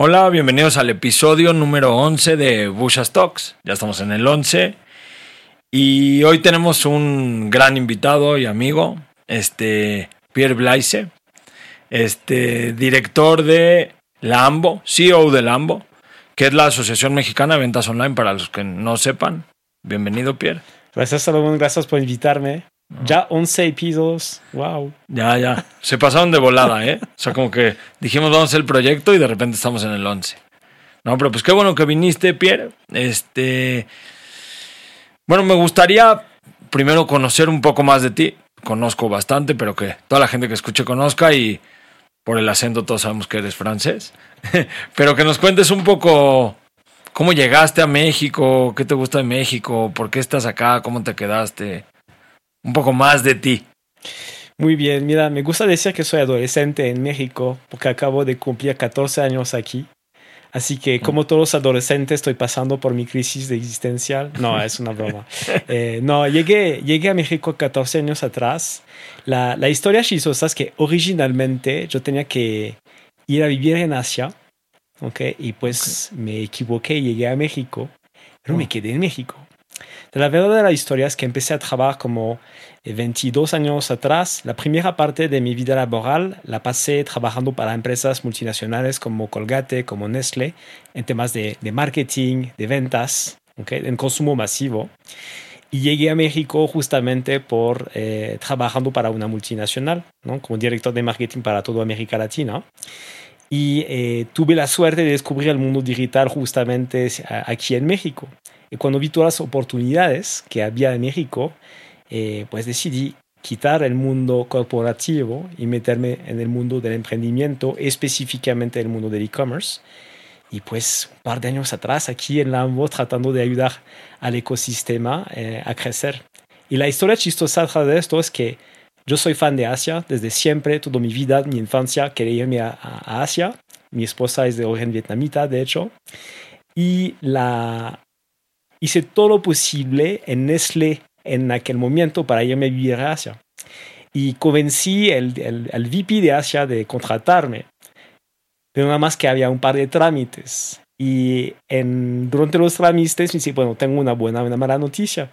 Hola, bienvenidos al episodio número 11 de Bushas Talks. Ya estamos en el 11 y hoy tenemos un gran invitado y amigo, este Pierre Blaise, este director de Lambo, CEO de Lambo, que es la Asociación Mexicana de Ventas Online para los que no sepan. Bienvenido, Pierre. Gracias, Salomón, gracias por invitarme. Ya 11 episodios, wow. Ya, ya. Se pasaron de volada, ¿eh? O sea, como que dijimos vamos a hacer el proyecto y de repente estamos en el 11. No, pero pues qué bueno que viniste, Pierre. Este. Bueno, me gustaría primero conocer un poco más de ti. Conozco bastante, pero que toda la gente que escuche conozca y por el acento todos sabemos que eres francés. pero que nos cuentes un poco cómo llegaste a México, qué te gusta de México, por qué estás acá, cómo te quedaste un poco más de ti. Muy bien, mira, me gusta decir que soy adolescente en México porque acabo de cumplir 14 años aquí. Así que como todos los adolescentes estoy pasando por mi crisis de existencial. No, es una broma. Eh, no, llegué, llegué a México 14 años atrás. La, la historia chistosa es que originalmente yo tenía que ir a vivir en Asia. ¿ok? Y pues me equivoqué y llegué a México. Pero me oh. quedé en México. La verdad de la historia es que empecé a trabajar como 22 años atrás. La primera parte de mi vida laboral la pasé trabajando para empresas multinacionales como Colgate, como Nestlé, en temas de, marketing, de ventas, en consumo masivo. Y llegué a México justamente por eh, trabajando para una multinacional, como director de marketing para toda América Latina. Y eh, tuve la suerte de descubrir el mundo digital justamente aquí en México. Y cuando vi todas las oportunidades que había en México, eh, pues decidí quitar el mundo corporativo y meterme en el mundo del emprendimiento, específicamente el mundo del e-commerce. Y pues un par de años atrás, aquí en Lambo, tratando de ayudar al ecosistema eh, a crecer. Y la historia chistosa de esto es que yo soy fan de Asia desde siempre, toda mi vida, mi infancia, quería irme a, a Asia. Mi esposa es de origen vietnamita, de hecho. Y la, hice todo lo posible en Nestlé en aquel momento para irme a vivir a Asia. Y convencí al el, el, VP de Asia de contratarme. Pero nada más que había un par de trámites. Y en, durante los trámites me dice, bueno, tengo una buena una mala noticia.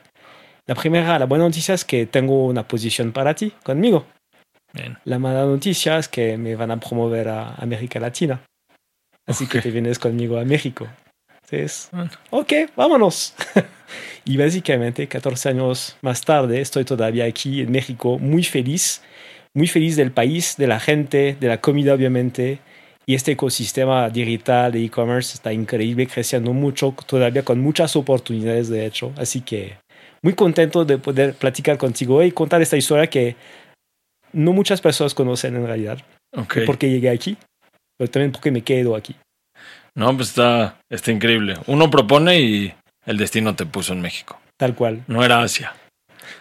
La primera, la buena noticia es que tengo una posición para ti, conmigo. La mala noticia es que me van a promover a América Latina. Así que te vienes conmigo a México. Entonces, ok, vámonos. y básicamente 14 años más tarde estoy todavía aquí en México, muy feliz, muy feliz del país, de la gente, de la comida obviamente. Y este ecosistema digital de e-commerce está increíble, creciendo mucho, todavía con muchas oportunidades de hecho. Así que muy contento de poder platicar contigo y contar esta historia que no muchas personas conocen en realidad. Okay. Porque llegué aquí, pero también porque me quedo aquí. No, pues está, está increíble. Uno propone y el destino te puso en México. Tal cual. No era Asia.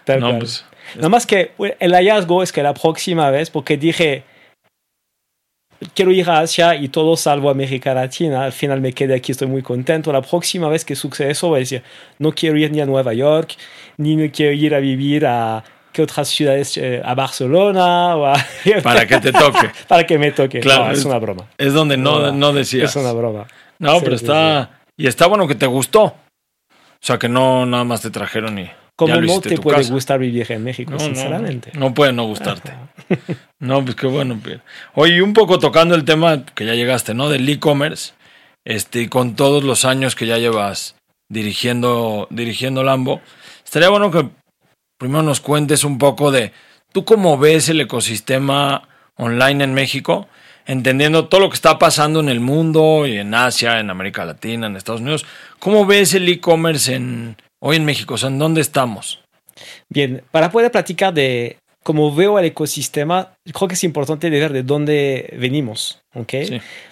Tal no, cual. Pues, Nada más que el hallazgo es que la próxima vez, porque dije, quiero ir a Asia y todo salvo América Latina, al final me quedé aquí, estoy muy contento. La próxima vez que sucede eso, voy a decir, no quiero ir ni a Nueva York, ni me quiero ir a vivir a que otras ciudades, eh, a Barcelona o a... Para que te toque. Para que me toque. Claro, es, una broma. Es donde no, no decías. Es una broma. No, pero está... Y está bueno que te gustó. O sea, que no nada más te trajeron y... Como no te puede gustar vivir en México, sinceramente. No, puede no gustarte. no, pues qué bueno, Pierre. Oye, un poco tocando el tema que ya llegaste, ¿no? Del e-commerce. Este, con todos los años que ya llevas dirigiendo, dirigiendo Lambo. Estaría bueno que primero nos cuentes un poco de tú cómo ves el ecosistema online en México, entendiendo todo lo que está pasando en el mundo y en Asia, en América Latina, en Estados Unidos. ¿Cómo ves el e-commerce en, hoy en México? O sea, ¿en dónde estamos? Bien, para poder platicar de cómo veo el ecosistema, creo que es importante ver de dónde venimos, ¿ok?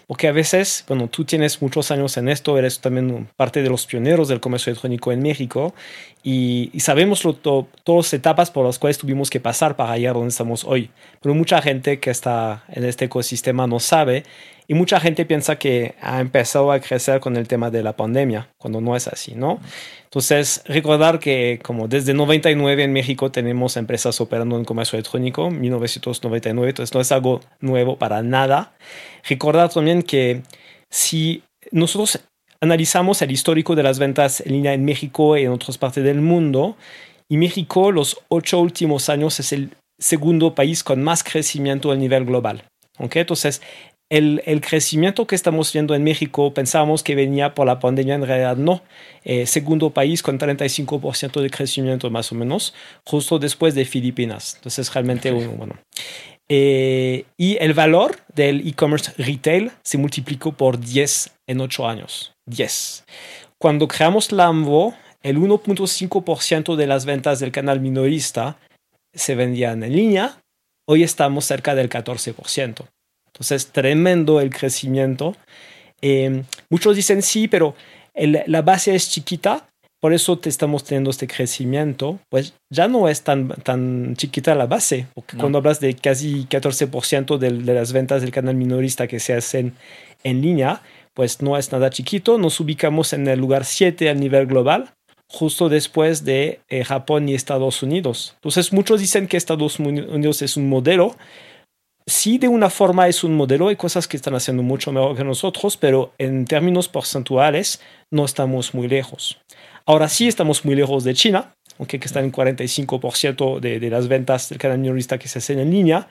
Porque a veces, bueno, tú tienes muchos años en esto, eres también parte de los pioneros del comercio electrónico en México y, sabemos lo, todas las etapas por las cuales tuvimos que pasar para llegar donde estamos hoy. Pero mucha gente que está en este ecosistema no sabe y mucha gente piensa que ha empezado a crecer con el tema de la pandemia, cuando no es así, ¿no? Entonces, recordar que como desde 99 en México tenemos empresas operando en comercio electrónico, 1999, entonces no es algo nuevo para nada. Recordar también que si nosotros analizamos el histórico de las ventas en línea en México y en otras partes del mundo, y México los ocho últimos años es el segundo país con más crecimiento a nivel global. ¿okay? Entonces, el, el, crecimiento que estamos viendo en México pensábamos que venía por la pandemia, en realidad no. Eh, segundo país con 35% de crecimiento más o menos, justo después de Filipinas. Entonces, realmente, bueno. Eh, y el valor del e-commerce retail se multiplicó por 10 en 8 años. 10. Cuando creamos Lambo, el 1.5% de las ventas del canal minorista se vendían en línea. Hoy estamos cerca del 14%. Entonces, tremendo el crecimiento. Eh, muchos dicen sí, pero el, la base es chiquita, por eso te estamos teniendo este crecimiento. Pues ya no es tan, tan chiquita la base, porque no. cuando hablas de casi 14% de, de las ventas del canal minorista que se hacen en línea, pues no es nada chiquito. Nos ubicamos en el lugar 7 a nivel global, justo después de eh, Japón y Estados Unidos. Entonces, muchos dicen que Estados Unidos es un modelo, sí de una forma es un modelo, hay cosas que están haciendo mucho mejor que nosotros, pero en términos porcentuales no estamos muy lejos. Ahora sí estamos muy lejos de China, aunque que están en 45% de, de, las ventas del canal minorista que se hacen en línea,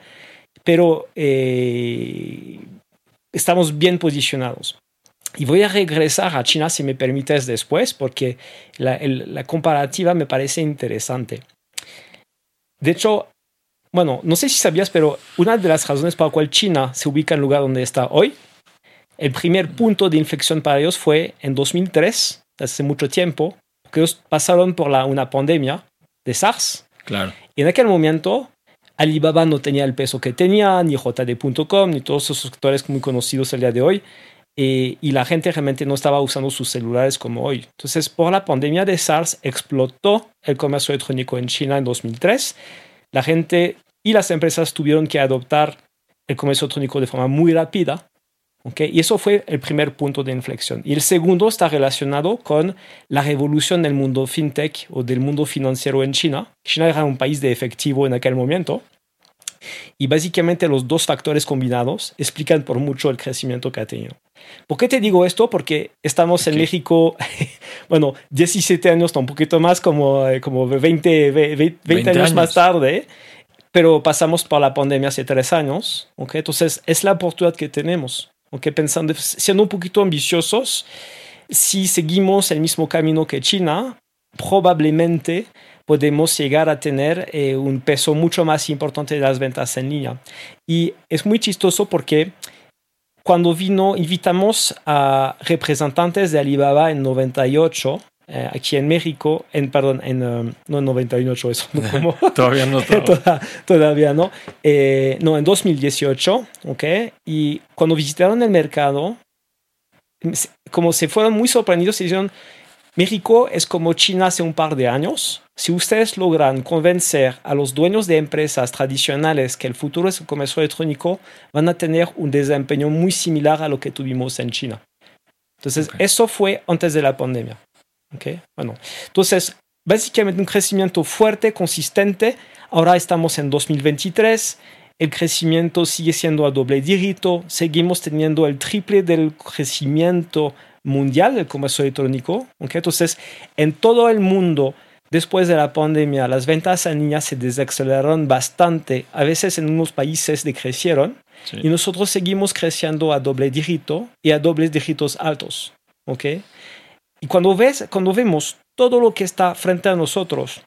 pero eh, estamos bien posicionados. Y voy a regresar a China, si me permites, después, porque la comparativa me parece interesante. De hecho, bueno, no sé si sabías, pero una de las razones por la cual China se ubica en el lugar donde está hoy, el primer punto de inflexión para ellos fue en 2003, hace mucho tiempo, porque ellos pasaron por la, una pandemia de SARS. Claro. Y en aquel momento, Alibaba no tenía el peso que tenía, ni JD.com, ni todos esos sectores muy conocidos el día de hoy. Eh, y la gente realmente no estaba usando sus celulares como hoy. Entonces, por la pandemia de SARS, explotó el comercio electrónico en China en 2003 la gente y las empresas tuvieron que adoptar el comercio electrónico de forma muy rápida. ¿okay? Y eso fue el primer punto de inflexión. Y el segundo está relacionado con la revolución del mundo fintech o del mundo financiero en China. China era un país de efectivo en aquel momento. Y básicamente los dos factores combinados explican por mucho el crecimiento que ha tenido. ¿Por qué te digo esto? Porque estamos en. México, bueno, 17 años, un poquito más, como, como 20, 20, 20, 20 años, años, más tarde, pero pasamos por la pandemia hace tres años. ¿okay? Entonces, es la oportunidad que tenemos. ¿okay? Pensando, siendo un poquito ambiciosos, si seguimos el mismo camino que China, probablemente podemos llegar a tener eh, un peso mucho más importante de las ventas en línea. Y es muy chistoso porque cuando vino, invitamos a representantes de Alibaba en 98, eh, aquí en México, en, perdón, en, um, no en 98, eso no como. todavía no. Toda, todavía no. Eh, no, en 2018, ¿ok? Y cuando visitaron el mercado, como se fueron muy sorprendidos, se dijeron, México es como China hace un par de años. Si ustedes logran convencer a los dueños de empresas tradicionales que el futuro es el comercio electrónico, van a tener un desempeño muy similar a lo que tuvimos en China. Entonces, okay. eso fue antes de la pandemia. Okay? Bueno, entonces, básicamente un crecimiento fuerte, consistente. Ahora estamos en 2023. El crecimiento sigue siendo a doble dígito. Seguimos teniendo el triple del crecimiento mundial del comercio electrónico. ¿okay? Entonces, en todo el mundo, después de la pandemia, las ventas en línea se desaceleraron bastante. A veces en unos países decrecieron. Sí. Y nosotros seguimos creciendo a doble dígito y a dobles dígitos altos. ¿okay? Y cuando, ves, cuando vemos todo lo que está frente a nosotros,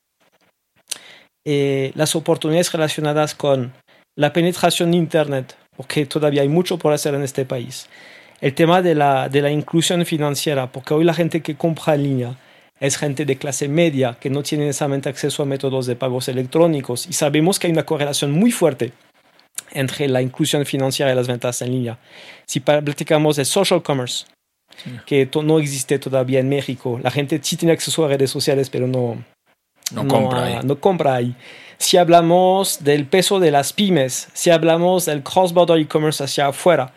eh, las oportunidades relacionadas con la penetración de Internet, porque todavía hay mucho por hacer en este país, el tema de la, de la inclusión financiera, porque hoy la gente que compra en línea es gente de clase media que no tiene necesariamente acceso a métodos de pagos electrónicos y sabemos que hay una correlación muy fuerte entre la inclusión financiera y las ventas en línea. Si platicamos de social commerce, sí. que no existe todavía en México, la gente sí tiene acceso a redes sociales, pero no, no, no compra, ahí. no compra ahí. Si hablamos del peso de las pymes, si hablamos del cross-border e-commerce hacia afuera,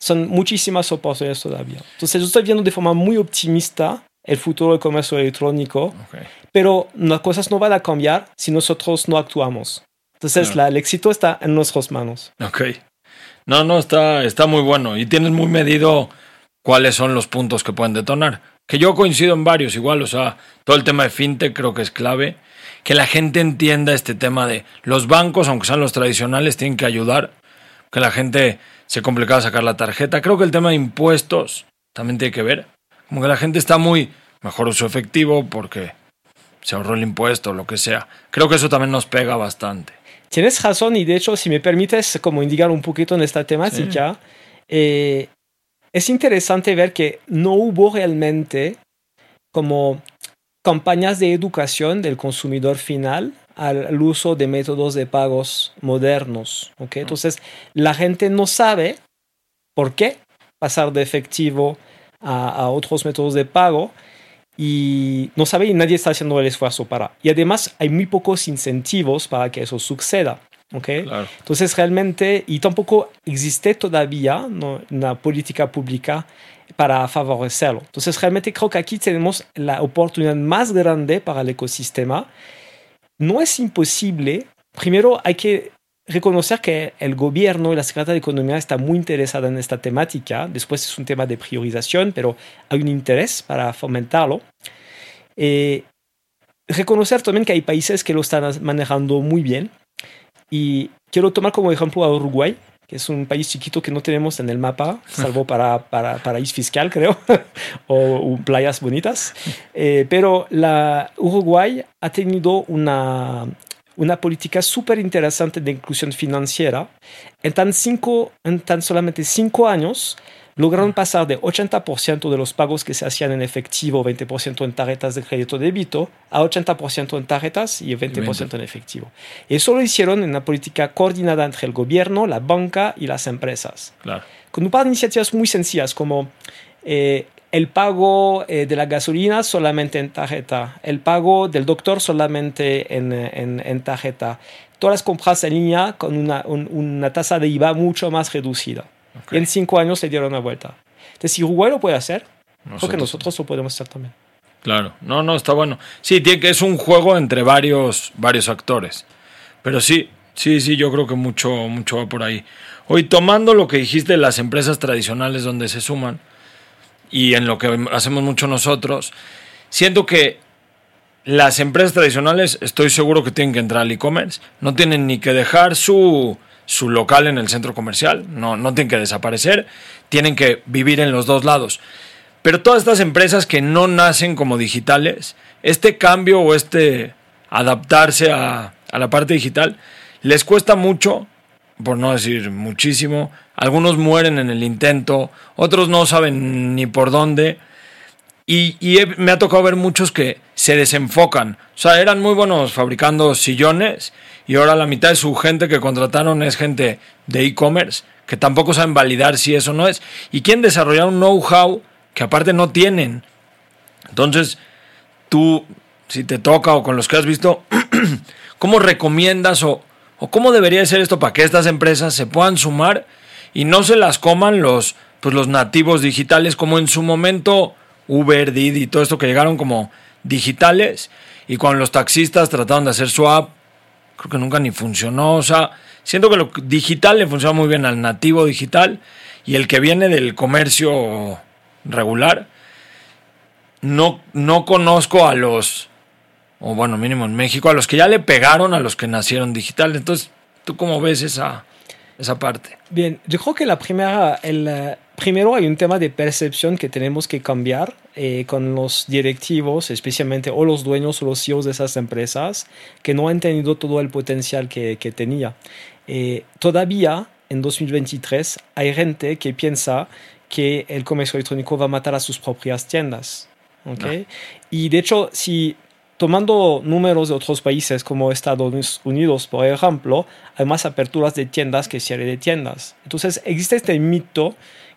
son muchísimas oportunidades todavía. Entonces, yo estoy viendo de forma muy optimista el futuro del comercio electrónico, okay. pero las cosas no van a cambiar si nosotros no actuamos. Entonces, claro. la, el éxito está en nuestras manos. Ok. No, no, está, está muy bueno. Y tienes muy medido cuáles son los puntos que pueden detonar. Que yo coincido en varios igual, o sea, todo el tema de fintech creo que es clave. Que la gente entienda este tema de los bancos, aunque sean los tradicionales, tienen que ayudar. Que la gente se complicaba sacar la tarjeta. Creo que el tema de impuestos también tiene que ver. Como que la gente está muy mejor uso efectivo porque se ahorró el impuesto o lo que sea. Creo que eso también nos pega bastante. Tienes razón y de hecho, si me permites como indicar un poquito en esta temática, eh, es interesante ver que no hubo realmente como campañas de educación del consumidor final al, uso de métodos de pagos modernos. ¿okay? Entonces, la gente no sabe por qué pasar de efectivo a, a otros métodos de pago y no sabe y nadie está haciendo el esfuerzo para. Y además hay muy pocos incentivos para que eso suceda. ¿Okay? Entonces realmente, y tampoco existe todavía una política pública para favorecerlo. Entonces realmente creo que aquí tenemos la oportunidad más grande para el ecosistema. No es imposible. Primero hay que reconocer que el gobierno y la Secretaría de Economía está muy interesada en esta temática. Después es un tema de priorización, pero hay un interés para fomentarlo. Eh, reconocer también que hay países que lo están manejando muy bien. Y quiero tomar como ejemplo a Uruguay, que es un país chiquito que no tenemos en el mapa, salvo para, para paraíso fiscal, creo, o, playas bonitas. Eh, pero la Uruguay ha tenido una, una política súper interesante de inclusión financiera. En tan, cinco, en tan solamente cinco años, lograron pasar de 80% de los pagos que se hacían en efectivo, 20% en tarjetas de crédito débito, a 80% en tarjetas y 20%, en efectivo. Y eso lo hicieron en una política coordinada entre el gobierno, la banca y las empresas. Claro. Con un par de iniciativas muy sencillas como eh, el pago eh, de la gasolina solamente en tarjeta, el pago del doctor solamente en, en, tarjeta, todas las compras en línea con una, una tasa de IVA mucho más reducida. Y en cinco años se dieron una vuelta. Entonces, si Uruguay lo puede hacer, creo que nosotros lo podemos hacer también. Claro, no, no, está bueno. Sí, tiene que es un juego entre varios, varios actores. Pero sí, sí, sí, yo creo que mucho, mucho va por ahí. Hoy, tomando lo que dijiste de las empresas tradicionales donde se suman, y en lo que hacemos mucho nosotros, siento que las empresas tradicionales estoy seguro que tienen que entrar al e-commerce, no tienen ni que dejar su, su local en el centro comercial, no, no tienen que desaparecer, tienen que vivir en los dos lados. Pero todas estas empresas que no nacen como digitales, este cambio o este adaptarse a, a la parte digital, les cuesta mucho por no decir muchísimo. Algunos mueren en el intento, otros no saben ni por dónde. Y, me ha tocado ver muchos que se desenfocan. O sea, eran muy buenos fabricando sillones y ahora la mitad de su gente que contrataron es gente de e-commerce, que tampoco saben validar si eso no es. Y quieren desarrollar un know-how que aparte no tienen. Entonces, tú, si te toca o con los que has visto, ¿cómo recomiendas o, ¿O cómo debería ser esto para que estas empresas se puedan sumar y no se las coman los, pues los nativos digitales como en su momento Uber, Didi y todo esto que llegaron como digitales y cuando los taxistas trataron de hacer su app, creo que nunca ni funcionó. O sea, siento que lo digital le funciona muy bien al nativo digital y el que viene del comercio regular, no, no conozco a los o bueno, mínimo en México, a los que ya le pegaron a los que nacieron digital. Entonces, ¿tú cómo ves esa, esa parte? Bien, yo creo que la primera, el, primero hay un tema de percepción que tenemos que cambiar eh, con los directivos, especialmente o los dueños o los CEOs de esas empresas, que no han tenido todo el potencial que, que tenía. Eh, todavía, en 2023, hay gente que piensa que el comercio electrónico va a matar a sus propias tiendas. ¿okay? Y de hecho, si tomando números de otros países como Estados Unidos, por ejemplo, hay más aperturas de tiendas que cierre de tiendas. Entonces existe este mito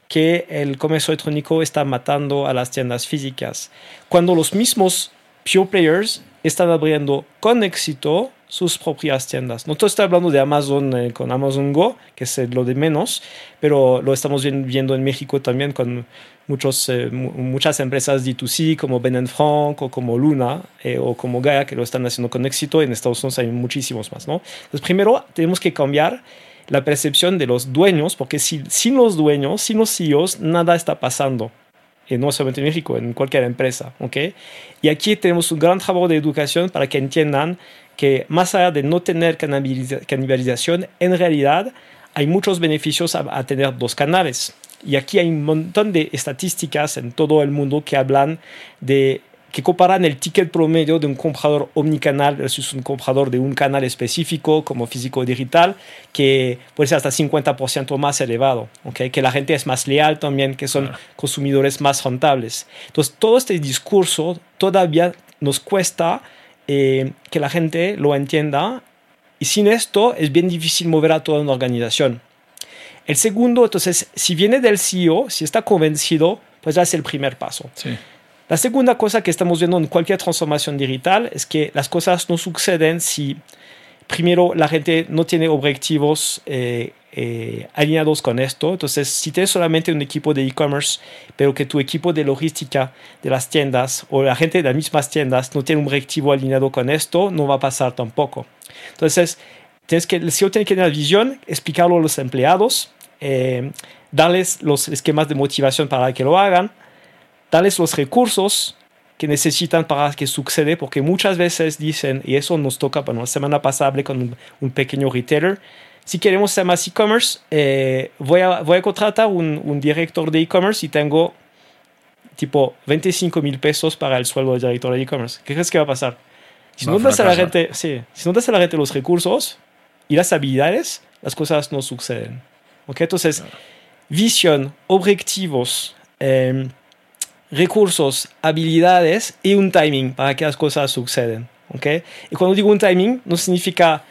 que el comercio electrónico está matando a las tiendas físicas, cuando los mismos pure players están abriendo con éxito sus propias tiendas. No estoy hablando de Amazon eh, con Amazon Go, que es lo de menos, pero lo estamos viendo en México también con eh, muchas empresas D2C como Ben Frank o como Luna eh, o como Gaia que lo están haciendo con éxito. En Estados Unidos hay muchísimos más. ¿no? Entonces, primero tenemos que cambiar la percepción de los dueños, porque si, sin los dueños, sin los CEOs, nada está pasando. Y no solamente en México, en cualquier empresa. ¿okay? Y aquí tenemos un gran trabajo de educación para que entiendan que más allá de no tener canibalización, en realidad hay muchos beneficios a, tener dos canales. Y aquí hay un montón de estadísticas en todo el mundo que hablan de que comparan el ticket promedio de un comprador omnicanal versus un comprador de un canal específico como físico digital, que puede ser hasta 50% más elevado, ¿okay? que la gente es más leal también, que son consumidores más rentables. Entonces, todo este discurso todavía nos cuesta eh, que la gente lo entienda y sin esto es bien difícil mover a toda una organización. El segundo, entonces, si viene del CEO, si está convencido, pues ya es el primer paso. Sí. La segunda cosa que estamos viendo en cualquier transformación digital es que las cosas no suceden si primero la gente no tiene objetivos eh, eh, alineados con esto. Entonces, si tienes solamente un equipo de e-commerce, pero que tu equipo de logística de las tiendas o la gente de las mismas tiendas no tiene un objetivo alineado con esto, no va a pasar tampoco. Entonces, tienes que, el CEO tiene que tener visión, explicarlo a los empleados, eh, darles los esquemas de motivación para que lo hagan, darles los recursos que necesitan para que suceda, porque muchas veces dicen, y eso nos toca, bueno, la semana pasada con un, pequeño retailer, si queremos hacer más e-commerce, eh, voy, a, voy a contratar un, un director de e-commerce y tengo tipo 25 mil pesos para el sueldo del director de e-commerce. ¿Qué crees que va a pasar? Si no, das a la gente, sí, si no das a la gente los recursos y las habilidades, las cosas no suceden. ¿Okay? Entonces, visión, objetivos, eh, recursos, habilidades y un timing para que las cosas sucedan. ¿okay? Y cuando digo un timing, no significa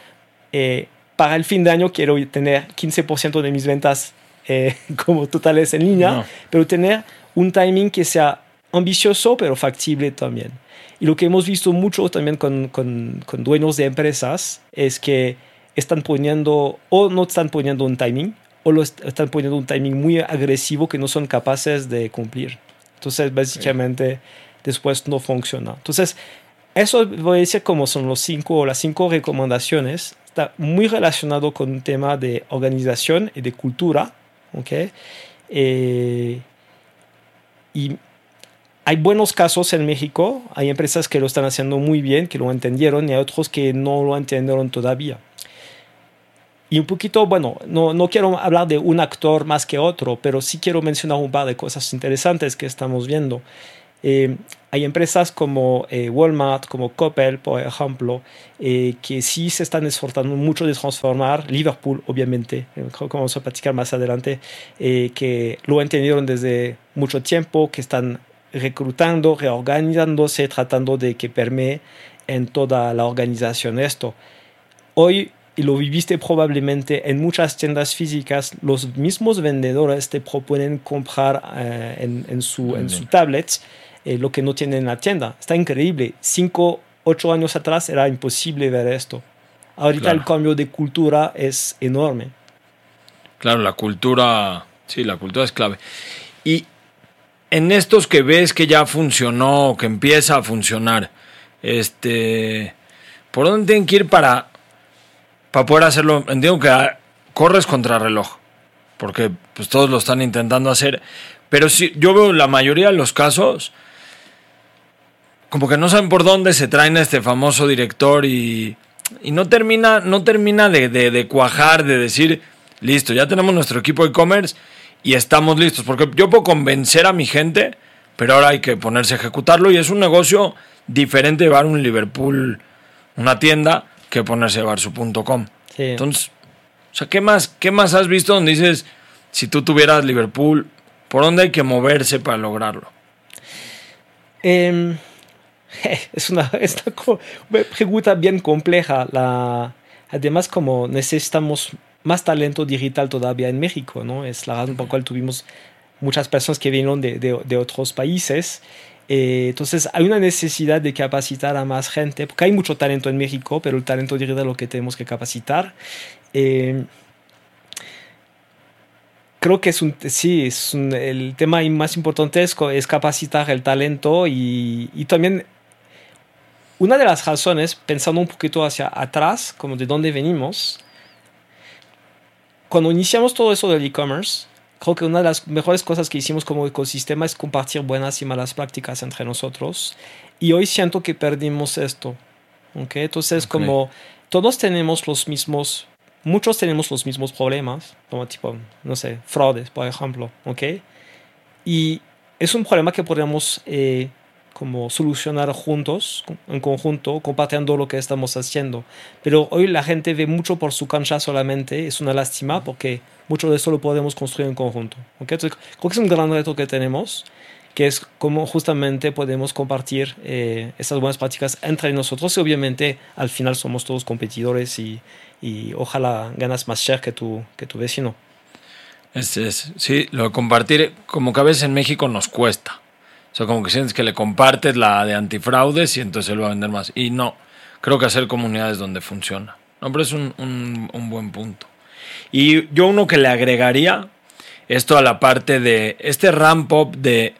eh, para el fin de año quiero tener 15% de mis ventas eh, como totales en línea, pero tener un timing que sea ambicioso pero factible también. Y lo que hemos visto mucho también con, con, con dueños de empresas es que están poniendo o no están poniendo un timing o lo están poniendo un timing muy agresivo que no son capaces de cumplir. Entonces, básicamente, después no funciona. Entonces, eso voy a decir como son los cinco, las cinco recomendaciones. Está muy relacionado con un tema de organización y de cultura. ¿ok? Eh, y hay buenos casos en México. Hay empresas que lo están haciendo muy bien, que lo entendieron, y hay otros que no lo entendieron todavía. Y un poquito, bueno, no, no quiero hablar de un actor más que otro, pero sí quiero mencionar un par de cosas interesantes que estamos viendo. Eh, hay empresas como eh, Walmart, como Coppel, por ejemplo, eh, que sí se están esforzando mucho de transformar. Liverpool, obviamente, creo que vamos a platicar más adelante, que lo entendieron desde mucho tiempo, que están reclutando, reorganizándose, tratando de que permee en toda la organización esto. Hoy y lo viviste probablemente en muchas tiendas físicas, los mismos vendedores te proponen comprar eh, en, en, su, en su tablet eh, lo que no tienen en la tienda. Está increíble. Cinco, ocho años atrás era imposible ver esto. Ahorita el cambio de cultura es enorme. Claro, la cultura, sí, la cultura es clave. Y en estos que ves que ya funcionó, que empieza a funcionar, este, ¿por dónde tienen que ir para para poder hacerlo, entiendo que corres contra reloj, porque pues todos lo están intentando hacer, pero sí, yo veo la mayoría de los casos como que no saben por dónde se traen a este famoso director y, y no termina, no termina de, de, cuajar, de decir, listo, ya tenemos nuestro equipo e-commerce y estamos listos, porque yo puedo convencer a mi gente, pero ahora hay que ponerse a ejecutarlo y es un negocio diferente llevar un Liverpool, una tienda, que ponerse a llevar su punto com. Entonces, o sea, ¿qué más, ¿qué más has visto donde dices, si tú tuvieras Liverpool, ¿por dónde hay que moverse para lograrlo? Em, es una, pregunta bien compleja. La, además, como necesitamos más talento digital todavía en México, ¿no? Es la razón por la cual tuvimos muchas personas que vinieron de, de, de otros países eh, entonces hay una necesidad de capacitar a más gente, porque hay mucho talento en México, pero el talento es lo que tenemos que capacitar. Eh, creo que es un, sí, es el tema más importante es, es capacitar el talento y, y, también una de las razones, pensando un poquito hacia atrás, como de dónde venimos, cuando iniciamos todo eso del e-commerce, creo que una de las mejores cosas que hicimos como ecosistema es compartir buenas y malas prácticas entre nosotros. Y hoy siento que perdimos esto. ¿okay? Entonces, como todos tenemos los mismos, muchos tenemos los mismos problemas, como tipo, no sé, fraudes, por ejemplo. ¿okay? Y es un problema que podríamos eh, como solucionar juntos, en conjunto, compartiendo lo que estamos haciendo. Pero hoy la gente ve mucho por su cancha solamente, es una lástima porque mucho de eso lo podemos construir en conjunto. ¿okay? Entonces, creo que es un gran reto que tenemos, que es cómo justamente podemos compartir eh, estas buenas prácticas entre nosotros y obviamente al final somos todos competidores y, y ojalá ganas más share que tu, que tu vecino. Es, es, sí, lo de compartir, como que a veces en México nos cuesta. Sea, como que sientes que le compartes la de antifraudes y entonces él va a vender más. Y no, creo que hacer comunidades donde funciona. No, pero es un, un, buen punto. Y yo uno que le agregaría esto a la parte de este ramp up de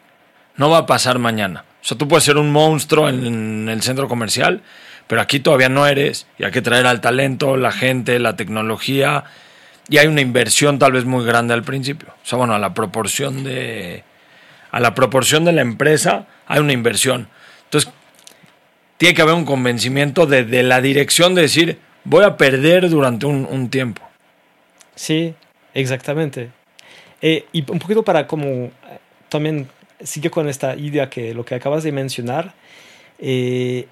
no va a pasar mañana. O sea, tú puedes ser un monstruo en el centro comercial, pero aquí todavía no eres y hay que traer al talento, la gente, la tecnología y hay una inversión tal vez muy grande al principio. O sea, bueno, a la proporción de, a la proporción de la empresa hay una inversión. Entonces, tiene que haber un convencimiento de, la dirección de decir, voy a perder durante un, tiempo. Sí, exactamente. Eh, y un poquito para como también sigue con esta idea que lo que acabas de mencionar, eh,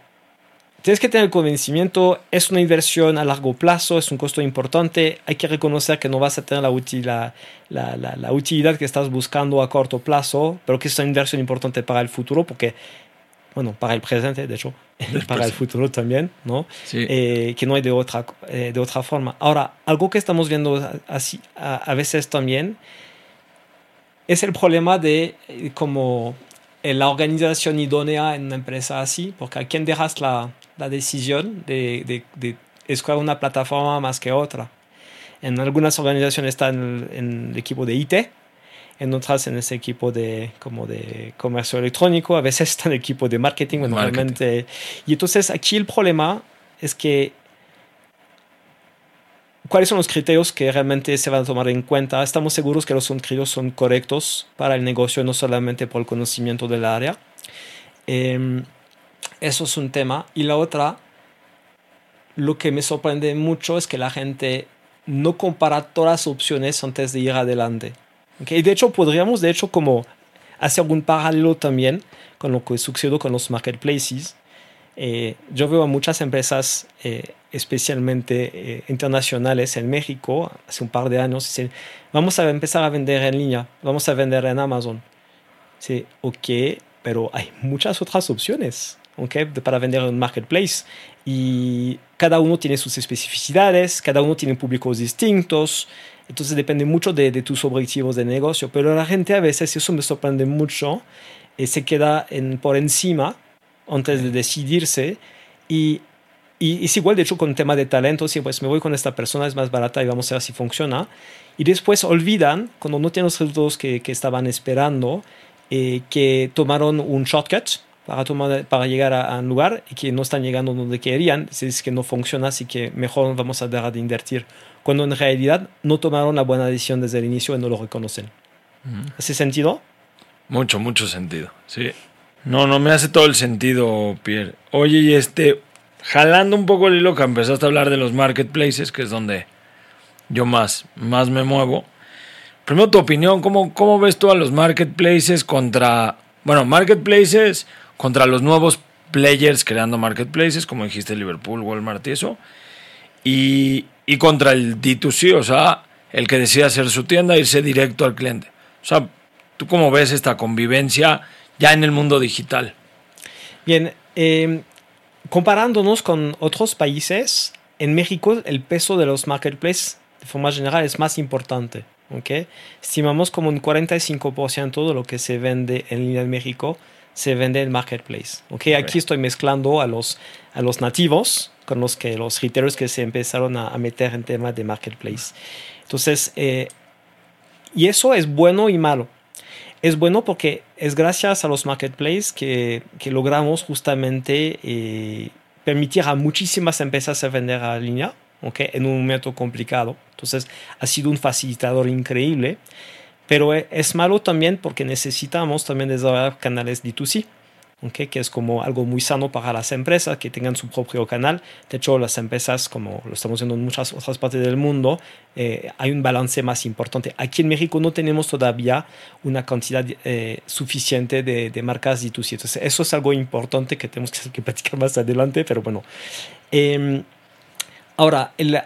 tienes que tener el convencimiento, es una inversión a largo plazo, es un costo importante, hay que reconocer que no vas a tener la, utilidad, la, la, la, utilidad que estás buscando a corto plazo, pero que es una inversión importante para el futuro, porque, bueno, para el presente, de hecho, para el futuro también, ¿no? Sí. Eh, que no hay de otra, eh, de otra forma. Ahora, algo que estamos viendo así, a, a veces también es el problema de eh, como la organización idónea en una empresa así, porque a quién dejas la, la decisión de, de, de, escoger una plataforma más que otra. En algunas organizaciones está en el, en el, equipo de IT, en otras en ese equipo de, como de comercio electrónico, a veces está en el equipo de marketing, bueno, Marketing. realmente. Y entonces aquí el problema es que cuáles son los criterios que realmente se van a tomar en cuenta. Estamos seguros que los criterios son correctos para el negocio, no solamente por el conocimiento del área. Eh, eso es un tema. Y la otra, lo que me sorprende mucho es que la gente no compara todas las opciones antes de ir adelante. ¿Okay? De hecho, podríamos, de hecho, como hacer algún paralelo también con lo que sucedió con los marketplaces. Eh, yo veo a muchas empresas, eh, especialmente eh, internacionales en México, hace un par de años, dicen, vamos a empezar a vender en línea, vamos a vender en Amazon. Sí, ok, pero hay muchas otras opciones okay, para vender en un marketplace. Y cada uno tiene sus especificidades, cada uno tiene públicos distintos, entonces depende mucho de, de tus objetivos de negocio, pero la gente a veces, eso me sorprende mucho, se queda en, por encima antes de decidirse. Y, y, es igual de hecho con el tema de talento, si pues me voy con esta persona es más barata y vamos a ver si funciona. Y después olvidan cuando no tienen los resultados que, que estaban esperando eh, que tomaron un shortcut para, tomar, para llegar a, a, un lugar y que no están llegando donde querían, es que no funciona, así que mejor vamos a dejar de invertir, cuando en realidad no tomaron la buena decisión desde el inicio y no lo reconocen. ¿Hace sentido? Mucho, mucho sentido, sí. No, no me hace todo el sentido, Pierre. Oye, y este, jalando un poco el hilo que empezaste a hablar de los marketplaces, que es donde yo más, más me muevo. Primero tu opinión, ¿cómo, ¿cómo ves tú a los marketplaces contra, bueno, marketplaces contra los nuevos players creando marketplaces, como dijiste Liverpool, Walmart y eso, y, y contra el D2C, o sea, el que decide hacer su tienda, irse directo al cliente. O sea, ¿tú cómo ves esta convivencia ya en el mundo digital? Bien, eh, comparándonos con otros países, en México el peso de los marketplaces de forma general es más importante. ¿okay? Estimamos como un 45% de lo que se vende en línea en México se vende en marketplace. ¿okay? Aquí estoy mezclando a los, a los nativos con los, que, los retailers que se empezaron a, a meter en tema de marketplace. Entonces, eh, y eso es bueno y malo. Es bueno porque es gracias a los marketplaces que, que logramos justamente eh, permitir a muchísimas empresas a vender a línea. ¿okay? en un momento complicado. Entonces, ha sido un facilitador increíble, pero e, es malo también porque necesitamos también desarrollar canales D2C. Okay, que es como algo muy sano para las empresas que tengan su propio canal. De hecho, las empresas, como lo estamos viendo en muchas otras partes del mundo, eh, hay un balance más importante. Aquí en México no tenemos todavía una cantidad eh, suficiente de, de, marcas D2C. Entonces, eso es algo importante que tenemos que, que platicar más adelante, pero bueno. Eh, ahora, el,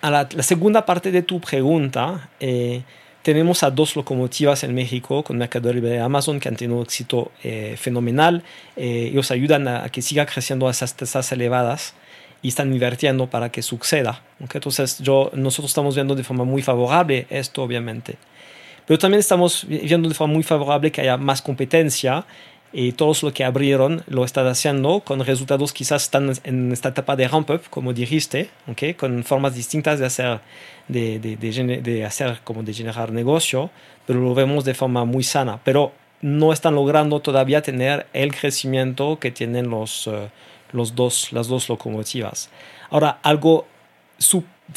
a la, la, segunda parte de tu pregunta, eh, tenemos a dos locomotivas en México con Mercado Libre de Amazon que han tenido éxito eh, fenomenal. Eh, ellos ayudan a, a, que siga creciendo a esas tasas elevadas y están invirtiendo para que suceda. Entonces, yo, nosotros estamos viendo de forma muy favorable esto, obviamente. Pero también estamos viendo de forma muy favorable que haya más competencia y todos los que abrieron lo están haciendo con resultados quizás están en esta etapa de ramp up como dijiste ¿okay? con formas distintas de hacer de, de, de, de, hacer como de generar negocio pero lo vemos de forma muy sana pero no están logrando todavía tener el crecimiento que tienen los, uh, los dos, las dos locomotivas ahora algo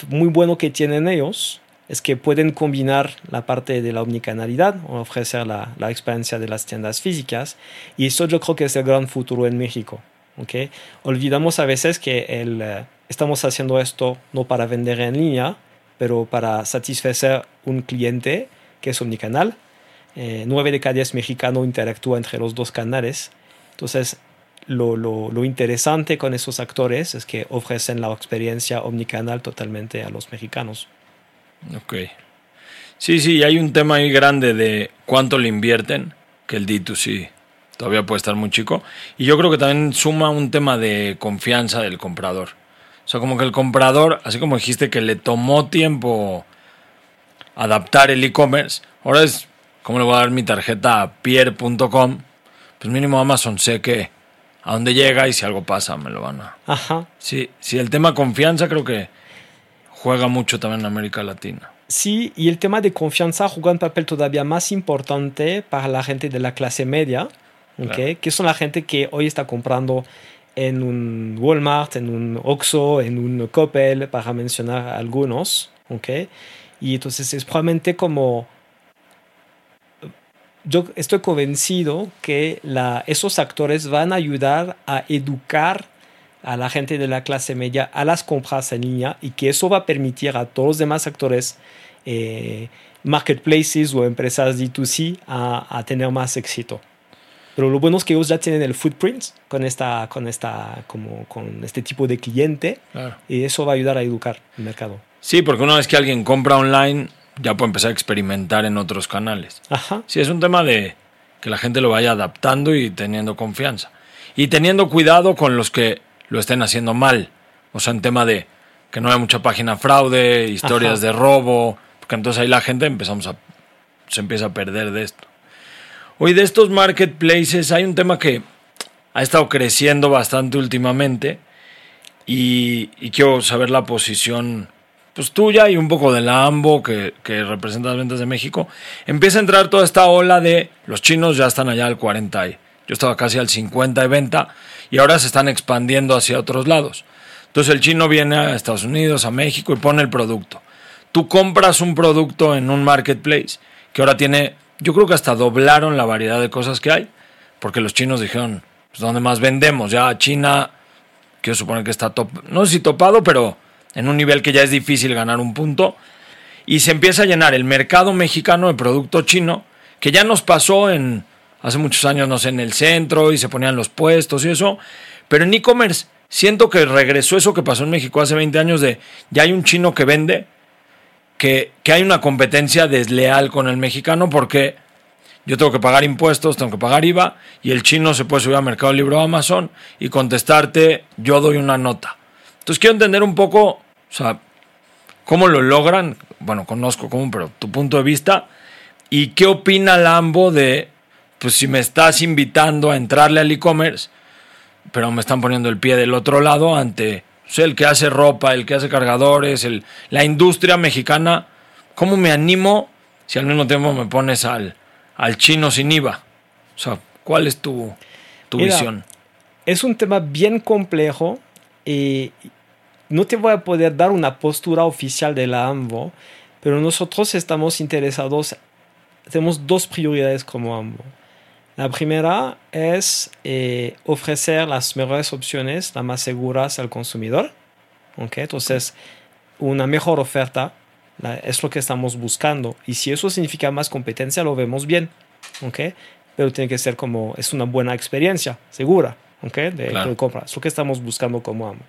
muy bueno que tienen ellos es que pueden combinar la parte de la omnicanalidad, ofrecer la, experiencia de las tiendas físicas, y eso yo creo que es el gran futuro en México. ¿okay? Olvidamos a veces que el, uh, estamos haciendo esto no para vender en línea, pero para satisfacer un cliente que es omnicanal. Eh, 9 de cada 10 mexicanos interactúa entre los dos canales. Entonces, lo, lo, interesante con esos actores es que ofrecen la experiencia omnicanal totalmente a los mexicanos. Ok. Sí, sí, hay un tema ahí grande de cuánto le invierten, que el D2C todavía puede estar muy chico. Y yo creo que también suma un tema de confianza del comprador. O sea, como que el comprador, así como dijiste que le tomó tiempo adaptar el e-commerce, ahora es, ¿cómo le voy a dar mi tarjeta a pierre.com? Pues mínimo Amazon sé que a dónde llega y si algo pasa me lo van a... Ajá. Sí, sí, el tema confianza creo que juega mucho también en América Latina. Sí, y el tema de confianza juega un papel todavía más importante para la gente de la clase media, ¿okay? claro. que son la gente que hoy está comprando en un Walmart, en un Oxxo, en un Coppel, para mencionar algunos, ¿ok? Y entonces es probablemente como... Yo estoy convencido que la, esos actores van a ayudar a educar a la gente de la clase media a las compras en línea y que eso va a permitir a todos los demás actores, eh, marketplaces o empresas D2C, a, a, tener más éxito. Pero lo bueno es que ellos ya tienen el footprint con, esta, con, esta, como, con este tipo de cliente claro. y eso va a ayudar a educar el mercado. Sí, porque una vez que alguien compra online, ya puede empezar a experimentar en otros canales. Ajá. Sí, es un tema de que la gente lo vaya adaptando y teniendo confianza. Y teniendo cuidado con los que lo estén haciendo mal. O sea, en tema de que no haya mucha página fraude, historias Ajá. de robo, porque entonces ahí la gente empezamos a, se empieza a perder de esto. Hoy de estos marketplaces hay un tema que ha estado creciendo bastante últimamente y, y quiero saber la posición pues tuya y un poco de la AMBO que, que, representa las ventas de México. Empieza a entrar toda esta ola de los chinos ya están allá al 40 y yo estaba casi al 50 de venta y ahora se están expandiendo hacia otros lados. Entonces el chino viene a Estados Unidos, a México y pone el producto. Tú compras un producto en un marketplace que ahora tiene yo creo que hasta doblaron la variedad de cosas que hay, porque los chinos dijeron, pues ¿dónde más vendemos? Ya China, quiero suponer que está top, no sé si topado, pero en un nivel que ya es difícil ganar un punto, y se empieza a llenar el mercado mexicano de producto chino, que ya nos pasó en, hace muchos años, no sé, en el centro, y se ponían los puestos y eso, pero en e-commerce siento que regresó eso que pasó en México hace 20 años de, ya hay un chino que vende, que, que, hay una competencia desleal con el mexicano porque yo tengo que pagar impuestos, tengo que pagar IVA y el chino se puede subir al Mercado Libre o Amazon y contestarte, yo doy una nota. Entonces quiero entender un poco, o sea, cómo lo logran, bueno, conozco cómo, pero tu punto de vista. Y qué opina Lambo de, pues si me estás invitando a entrarle al e-commerce, pero me están poniendo el pie del otro lado ante sea, el que hace ropa, el que hace cargadores, el, la industria mexicana, ¿cómo me animo si al mismo tiempo me pones al, al chino sin IVA? O sea, ¿cuál es tu, tu Mira, visión? Es un tema bien complejo y no te voy a poder dar una postura oficial de la AMBO, pero nosotros estamos interesados, tenemos dos prioridades como AMBO. La primera es eh, ofrecer las mejores opciones, las más seguras al consumidor. ¿okay? Entonces, una mejor oferta es lo que estamos buscando. Y si eso significa más competencia, lo vemos bien. ¿okay? Pero tiene que ser como, es una buena experiencia, segura. ¿okay? De, compra. Es lo que estamos buscando como amo.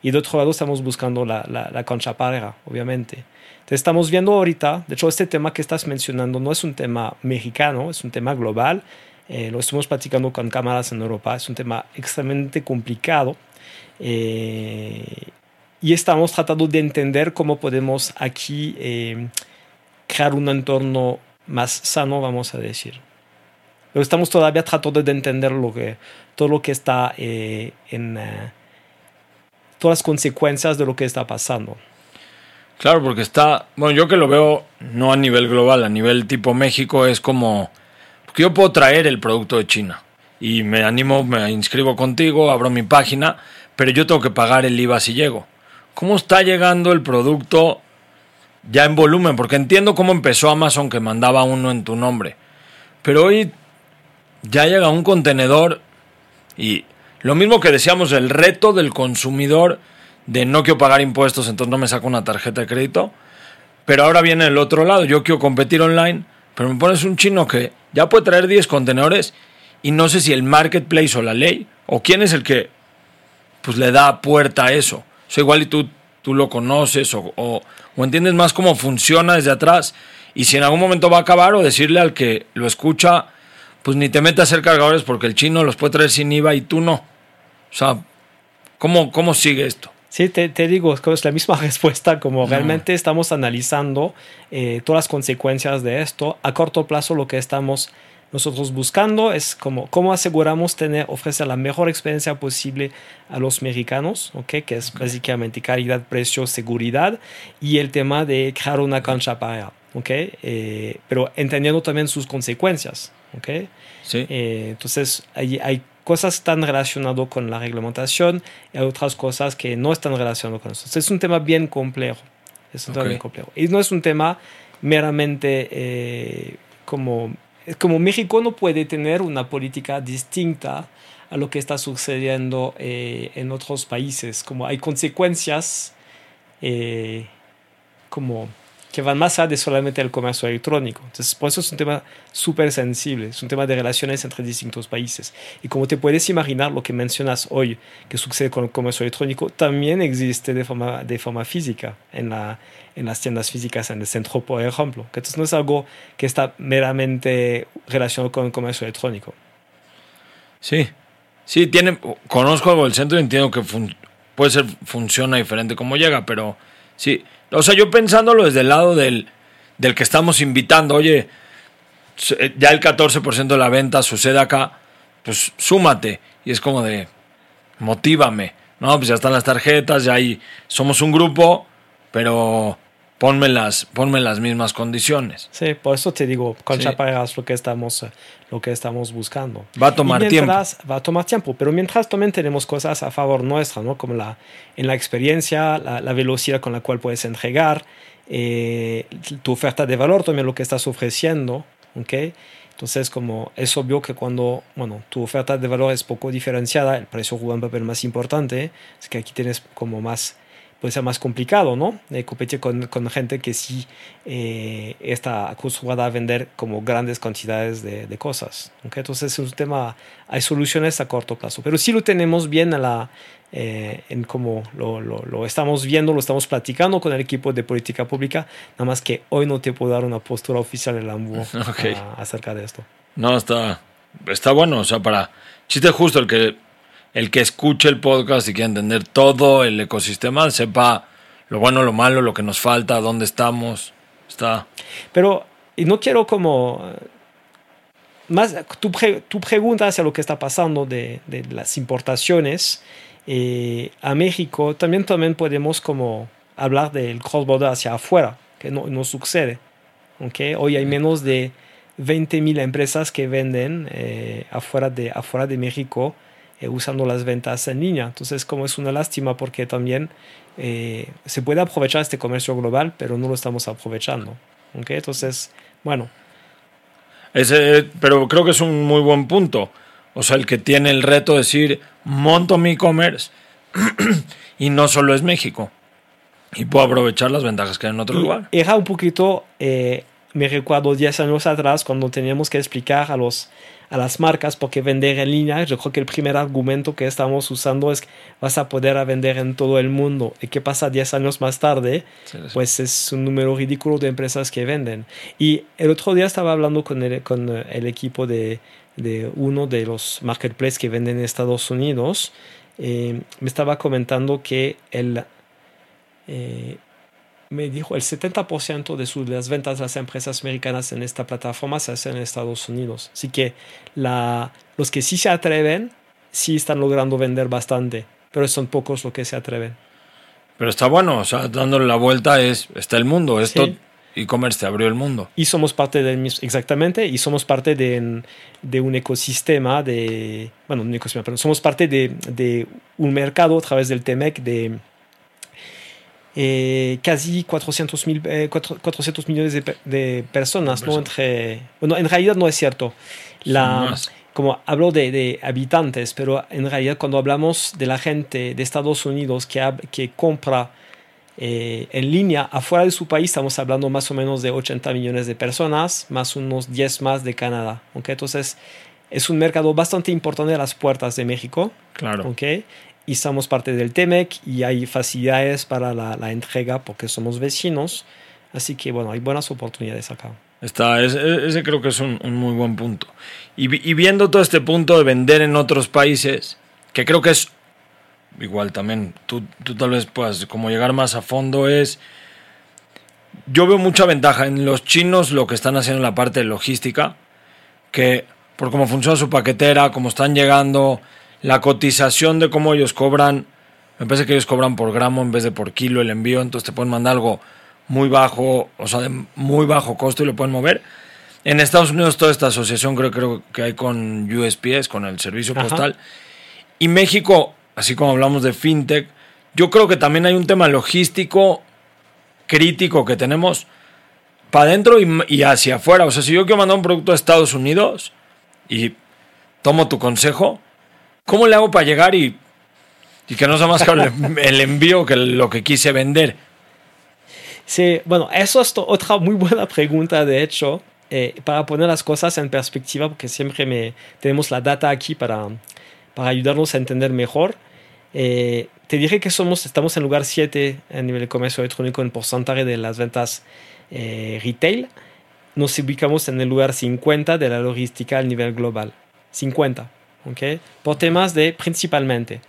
Y de otro lado, estamos buscando la, la, la concha pareja, obviamente. Entonces, estamos viendo ahorita, de hecho, este tema que estás mencionando no es un tema mexicano, es un tema global eh, lo estamos platicando con cámaras en Europa, es un tema extremadamente complicado eh, y estamos tratando de entender cómo podemos aquí eh, crear un entorno más sano, vamos a decir. Pero estamos todavía tratando de entender lo que, todo lo que está en todas las consecuencias de lo que está pasando. Claro, porque está, bueno, yo que lo veo no a nivel global, a nivel tipo México es como porque yo puedo traer el producto de China y me animo, me inscribo contigo, abro mi página, pero yo tengo que pagar el IVA si llego. ¿Cómo está llegando el producto ya en volumen? Porque entiendo cómo empezó Amazon que mandaba uno en tu nombre. Pero hoy ya llega un contenedor y lo mismo que decíamos, el reto del consumidor de no quiero pagar impuestos, entonces no me saco una tarjeta de crédito. Pero ahora viene el otro lado, yo quiero competir online pero me pones un chino que ya puede traer 10 contenedores y no sé si el marketplace o la ley o quién es el que pues le da puerta a eso. O sea, igual y tú, tú lo conoces o, o, entiendes más cómo funciona desde atrás y si en algún momento va a acabar o decirle al que lo escucha, pues ni te metas a hacer cargadores porque el chino los puede traer sin IVA y tú no. O sea, ¿cómo, cómo sigue esto? Sí, te, te, digo, es la misma respuesta, como realmente estamos analizando eh, todas las consecuencias de esto. A corto plazo lo que estamos nosotros buscando es como, cómo aseguramos tener, ofrecer la mejor experiencia posible a los mexicanos, ¿okay? que es básicamente calidad, precio, seguridad y el tema de crear una cancha para ¿okay? Eh, pero entendiendo también sus consecuencias. ¿okay? Sí. Eh, entonces, hay, hay cosas están relacionadas con la reglamentación y otras cosas que no están relacionadas con eso. es un tema bien complejo. Es un tema bien complejo. Y no es un tema meramente eh, como, como México no puede tener una política distinta a lo que está sucediendo eh, en otros países. Como hay consecuencias eh, como que van más allá de solamente el comercio electrónico. Entonces, por eso es un tema súper sensible, es un tema de relaciones entre distintos países. Y como te puedes imaginar, lo que mencionas hoy, que sucede con el comercio electrónico, también existe de forma, de forma física en, la, en las tiendas físicas, en el centro, por ejemplo. Entonces, no es algo que está meramente relacionado con el comercio electrónico. Sí, sí, tiene, conozco algo del centro y entiendo que puede ser, funciona diferente como llega, pero sí o sea, yo pensándolo desde el lado del, del que estamos invitando, oye, eh, ya el 14% de la venta sucede acá, pues súmate. Y es como de, motívame. No, pues ya están las tarjetas, ya ahí somos un grupo, pero ponme las, ponme las mismas condiciones. Sí, por eso te digo, con sí. es lo que estamos, lo que estamos buscando. Va a tomar tiempo. Va a tomar tiempo, pero mientras también tenemos cosas a favor nuestra, ¿no? Como la, en la experiencia, la, la velocidad con la cual puedes entregar, eh, tu oferta de valor, también lo que estás ofreciendo, ¿ok? Entonces, como es obvio que cuando, bueno, tu oferta de valor es poco diferenciada, el precio juega un papel más importante, es que aquí tienes como más puede ser más complicado, ¿no? Eh, competir con, con, gente que sí eh, está acostumbrada a vender como grandes cantidades de, de cosas. ¿okay? Entonces es un tema, hay soluciones a corto plazo, pero sí lo tenemos bien a la, eh, en cómo lo, lo, lo, estamos viendo, lo estamos platicando con el equipo de política pública, nada más que hoy no te puedo dar una postura oficial en la AMBU okay. acerca de esto. No, está, está bueno, o sea, para chiste justo el que el que escuche el podcast y quiera entender todo el ecosistema, sepa lo bueno, lo malo, lo que nos falta, dónde estamos. Está. Pero, y no quiero como. Más, tu, tu pregunta hacia lo que está pasando de, de las importaciones eh, a México, también, también podemos como hablar del cross-border hacia afuera, que no, no sucede. ¿okay? Hoy hay menos de 20.000 empresas que venden eh, afuera, de, afuera de México eh, usando las ventas en línea. Entonces, como es una lástima porque también eh, se puede aprovechar este comercio global, pero no lo estamos aprovechando. ¿okay? Entonces, bueno. Ese, pero creo que es un muy buen punto. O sea, el que tiene el reto de decir, monto mi e-commerce y no solo es México. Y puedo aprovechar las ventajas que hay en otro lugar. Era un poquito, eh, me recuerdo 10 años atrás, cuando teníamos que explicar a los a las marcas porque vender en línea, yo creo que el primer argumento que estamos usando es que vas a poder vender en todo el mundo. ¿Y qué pasa 10 años más tarde? Pues es un número ridículo de empresas que venden. Y el otro día estaba hablando con el, con el equipo de, de uno de los marketplaces que venden en Estados Unidos. Eh, me estaba comentando que el... Eh, me dijo el 70% de, sus, las ventas de las empresas americanas en esta plataforma se hacen en Estados Unidos. Así que la, los que sí se atreven, sí están logrando vender bastante, pero son pocos los que se atreven. Pero está bueno, o sea, dándole la vuelta es, está el mundo, esto e-commerce te abrió el mundo. Y somos parte del mismo, exactamente, y somos parte de, de un ecosistema de, bueno, un ecosistema, pero somos parte de, de un mercado a través del TEMEC de eh, casi 400, mil, 400 eh, millones de, personas, ¿no? Entre, bueno, en realidad no es cierto. La, como hablo de, de, habitantes, pero en realidad cuando hablamos de la gente de Estados Unidos que, que compra eh, en línea afuera de su país, estamos hablando más o menos de 80 millones de personas, más unos 10 más de Canadá. ¿okay? Entonces, es un mercado bastante importante a las puertas de México. Claro. ¿okay? Y somos parte del TEMEC y hay facilidades para la, la entrega porque somos vecinos. Así que bueno, hay buenas oportunidades acá. Está, ese, creo que es un, muy buen punto. Y, y, viendo todo este punto de vender en otros países, que creo que es igual también, tú, tú tal vez puedas como llegar más a fondo, es... Yo veo mucha ventaja en los chinos lo que están haciendo en la parte de logística, que por cómo funciona su paquetera, cómo están llegando, la cotización de cómo ellos cobran, me parece que ellos cobran por gramo en vez de por kilo el envío, entonces te pueden mandar algo muy bajo, o sea, de muy bajo costo y lo pueden mover. En Estados Unidos toda esta asociación creo, creo que hay con USPS, con el servicio postal. Y México, así como hablamos de fintech, yo creo que también hay un tema logístico crítico que tenemos para adentro y, y, hacia afuera. O sea, si yo quiero mandar un producto a Estados Unidos y tomo tu consejo, ¿Cómo le hago para llegar y, y que no sea más caro el envío que lo que quise vender? Sí, bueno, eso es otra muy buena pregunta, de hecho, eh, para poner las cosas en perspectiva, porque siempre me, tenemos la data aquí para, para ayudarnos a entender mejor. Eh, te dije que somos, estamos en lugar 7 a nivel de comercio electrónico en porcentaje de las ventas eh, retail. Nos ubicamos en el lugar 50 de la logística a nivel global. 50 por temas de, principalmente,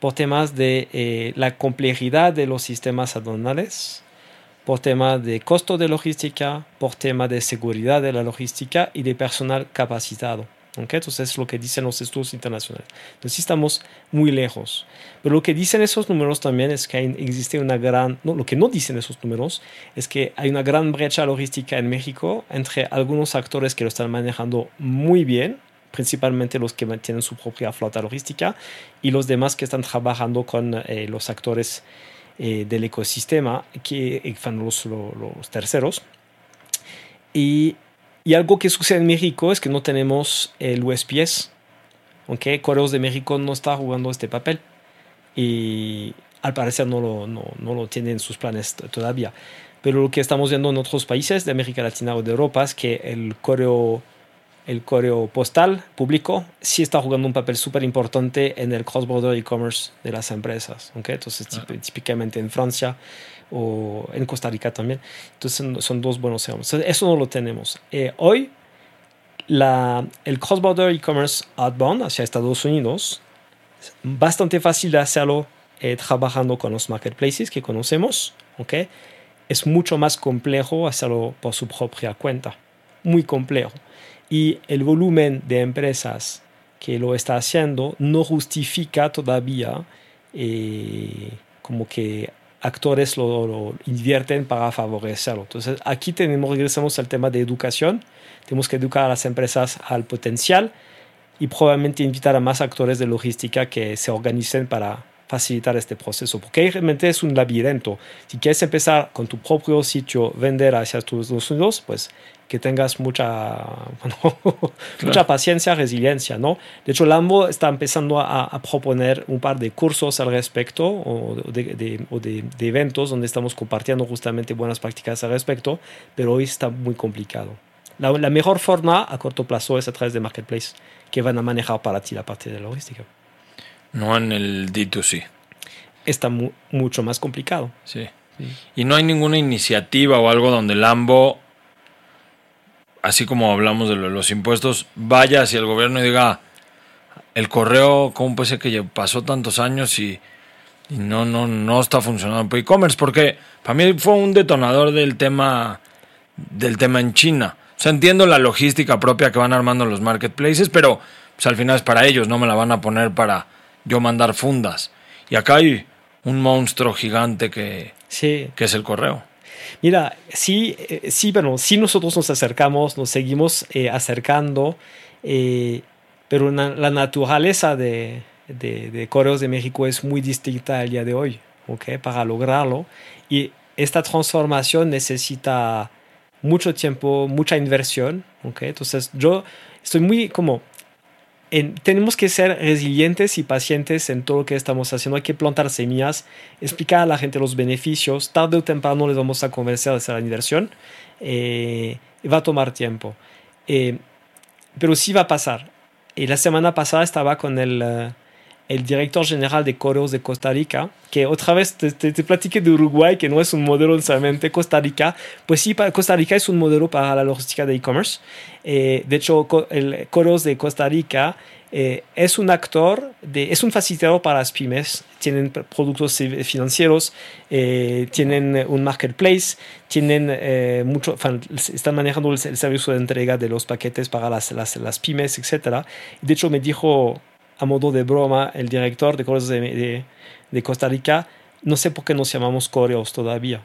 por temas de eh, la complejidad de los sistemas aduanales, por temas de costo de logística, por temas de seguridad de la logística y de personal capacitado. ¿okay? Entonces es lo que dicen los estudios internacionales. Entonces estamos muy lejos. Pero lo que dicen esos números también es que existe una gran, no, lo que no dicen esos números es que hay una gran brecha logística en México entre algunos actores que lo están manejando muy bien principalmente los que mantienen su propia flota logística y los demás que están trabajando con eh, los actores eh, del ecosistema, que son los, terceros. Y, y, algo que sucede en México es que no tenemos el USPS, aunque Correos de México no está jugando este papel y al parecer no lo, no, no lo tiene en sus planes todavía. Pero lo que estamos viendo en otros países de América Latina o de Europa es que el correo el correo postal público sí está jugando un papel súper importante en el cross-border e-commerce de las empresas. ¿okay? Entonces, típicamente en Francia o en Costa Rica también. Entonces, son dos buenos ejemplos. Eso no lo tenemos. Eh, hoy, la, el cross-border e-commerce outbound hacia Estados Unidos, bastante fácil de hacerlo eh, trabajando con los marketplaces que conocemos. ¿okay? Es mucho más complejo hacerlo por su propia cuenta. Muy complejo y el volumen de empresas que lo está haciendo no justifica todavía eh, como que actores lo, invierten para favorecerlo. Entonces aquí tenemos, regresamos al tema de educación, tenemos que educar a las empresas al potencial, y probablemente invitar a más actores de logística que se organicen para facilitar este proceso, porque realmente es un laberinto. Si quieres empezar con tu propio sitio, vender hacia Estados Unidos, pues que tengas mucha, mucha paciencia, resiliencia, ¿no? De hecho, Lambo está empezando a, proponer un par de cursos al respecto o de, de, eventos donde estamos compartiendo justamente buenas prácticas al respecto, pero hoy está muy complicado. La, la, mejor forma a corto plazo es a través de Marketplace, que van a manejar para ti la parte de logística. No en el D2C. Está mucho más complicado. Sí. Y no hay ninguna iniciativa o algo donde Lambo, así como hablamos de los impuestos, vaya hacia el gobierno y diga, el correo, ¿cómo puede ser que pasó tantos años y, no, no, no está funcionando por e-commerce? Porque para mí fue un detonador del tema, del tema en China. O sea, entiendo la logística propia que van armando los marketplaces, pero pues, al final es para ellos, no me la van a poner para yo mandar fundas. Y acá hay un monstruo gigante que, sí. que es el correo. Mira, sí, eh, sí, bueno, sí nosotros nos acercamos, nos seguimos eh, acercando, eh, pero la naturaleza de, de, Correos de México es muy distinta al día de hoy, ¿ok? Para lograrlo. Y esta transformación necesita mucho tiempo, mucha inversión, ¿ok? Entonces yo estoy muy como tenemos que ser resilientes y pacientes en todo lo que estamos haciendo. Hay que plantar semillas, explicar a la gente los beneficios. Tarde o temprano les vamos a convencer de hacer la inversión. Eh, va a tomar tiempo. Eh, pero sí va a pasar. Y la semana pasada estaba con el, eh, el director general de Correos de Costa Rica, que otra vez te, te, platiqué de Uruguay, que no es un modelo necesariamente Costa Rica. Pues sí, Costa Rica es un modelo para la logística de e-commerce. Eh, de hecho, el Correos de Costa Rica eh, es un actor, de, es un facilitador para las pymes. Tienen productos financieros, eh, tienen un marketplace, tienen mucho, están manejando el, servicio de entrega de los paquetes para las, las, las pymes, etc. De hecho, me dijo a modo de broma, el director de Correos de, de, Costa Rica, no sé por qué nos llamamos Correos todavía.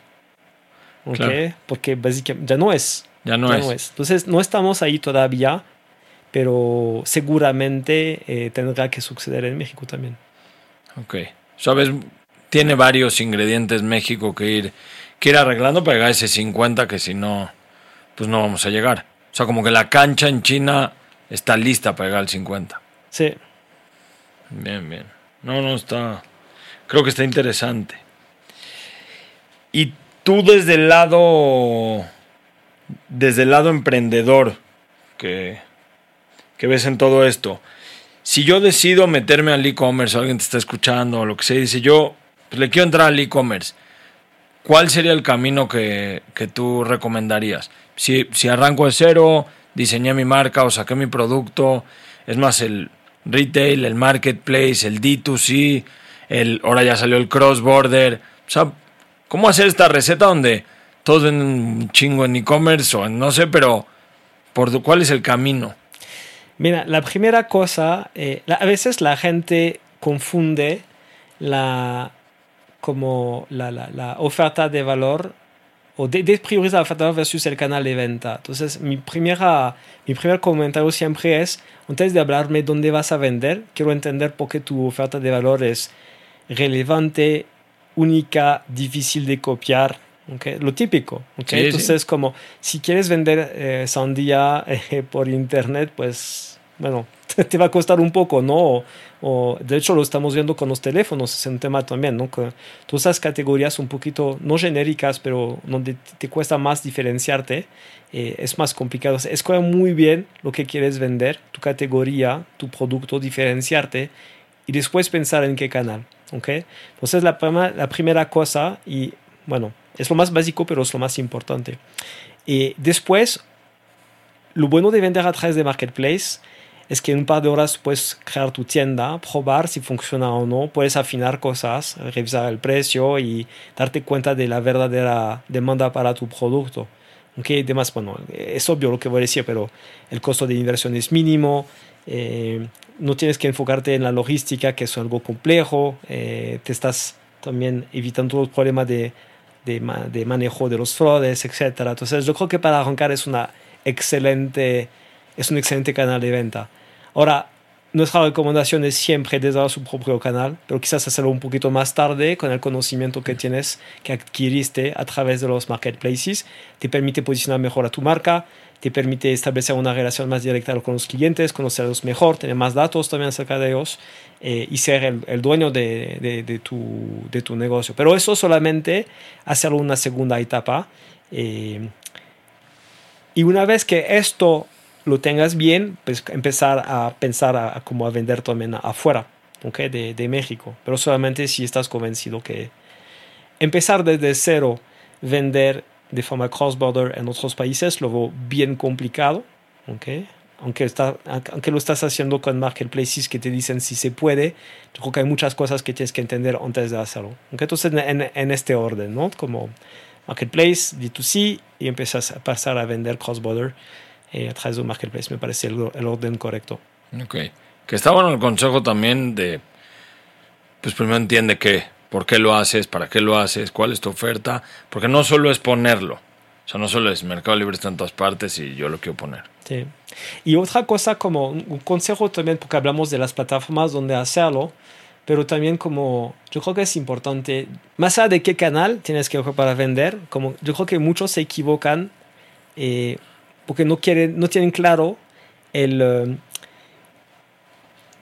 Porque básicamente ya no es. Ya no, es. Entonces, no estamos ahí todavía, pero seguramente eh, tendrá que suceder en México también. Ok. Sabes, tiene varios ingredientes México que ir, que ir arreglando para llegar a ese 50 que si no, pues no vamos a llegar. O sea, como que la cancha en China está lista para llegar al 50. Sí. Bien, bien. No, no está. Creo que está interesante. Y tú desde el lado. Desde el lado emprendedor que, que ves en todo esto. Si yo decido meterme al e-commerce, alguien te está escuchando o lo que sea, dice yo, pues le quiero entrar al e-commerce. ¿Cuál sería el camino que, que tú recomendarías? Si, si arranco de cero, diseñé mi marca o saqué mi producto, es más, el, retail, el marketplace, el D2C, el, ahora ya salió el cross-border. O sea, ¿cómo hacer esta receta donde todos ven un chingo en e-commerce o no sé, pero por cuál es el camino? Mira, la primera cosa, eh, a veces la gente confunde la, como la, la oferta de valor o despriorizar la oferta versus el canal de venta. Entonces, mi, primera, mi primer comentario siempre es, antes de hablarme dónde vas a vender, quiero entender por qué tu oferta de valor es relevante, única, difícil de copiar. Okay? Lo típico. Okay? Entonces, como si quieres vender eh, sandía eh, por internet, pues, bueno, te va a costar un poco, ¿no? O, de hecho lo estamos viendo con los teléfonos, es un tema también, ¿no? Que todas esas categorías un poquito, no genéricas, pero donde te cuesta más diferenciarte, eh, es más complicado. Escoge muy bien lo que quieres vender, tu categoría, tu producto, diferenciarte y después pensar en qué canal, ¿ok? Entonces la, la primera cosa, y bueno, es lo más básico, pero es lo más importante. Y después, lo bueno de vender a través de Marketplace es que en un par de horas puedes crear tu tienda, probar si funciona o no, puedes afinar cosas, revisar el precio y darte cuenta de la verdadera demanda para tu producto. Aunque además, bueno, es obvio lo que voy a decir, pero el costo de inversión es mínimo, eh, no tienes que enfocarte en la logística, que es algo complejo, eh, te estás también evitando los problemas de, de, de manejo de los fraudes, etc. Entonces yo creo que para arrancar es una excelente es un excelente canal de venta. Ahora, nuestra recomendación es siempre desde su propio canal, pero quizás hacerlo un poquito más tarde con el conocimiento que tienes, que adquiriste a través de los marketplaces. Te permite posicionar mejor a tu marca, te permite establecer una relación más directa con los clientes, conocerlos mejor, tener más datos también acerca de ellos eh, y ser el, dueño de, de, tu, de, tu, negocio. Pero eso solamente hacerlo una segunda etapa. Eh, y una vez que esto lo tengas bien, pues empezar a pensar a, cómo a vender también afuera ¿okay? de, de, México. Pero solamente si estás convencido que empezar desde cero, vender de forma cross-border en otros países, lo veo bien complicado. ¿okay? Aunque, está, aunque lo estás haciendo con marketplaces que te dicen si se puede, yo creo que hay muchas cosas que tienes que entender antes de hacerlo. Entonces, en, en, este orden, ¿no? Como marketplace, D2C, y empiezas a pasar a vender cross-border eh, a través de un marketplace. Me parece el, orden correcto. Ok. Que está bueno el consejo también de, pues primero entiende qué, por qué lo haces, para qué lo haces, cuál es tu oferta, porque no solo es ponerlo. O sea, no solo es Mercado Libre está en todas partes y yo lo quiero poner. Sí. Y otra cosa como un consejo también, porque hablamos de las plataformas donde hacerlo, pero también como yo creo que es importante, más allá de qué canal tienes que para vender, como yo creo que muchos se equivocan eh, porque no, quieren, no tienen claro el, eh,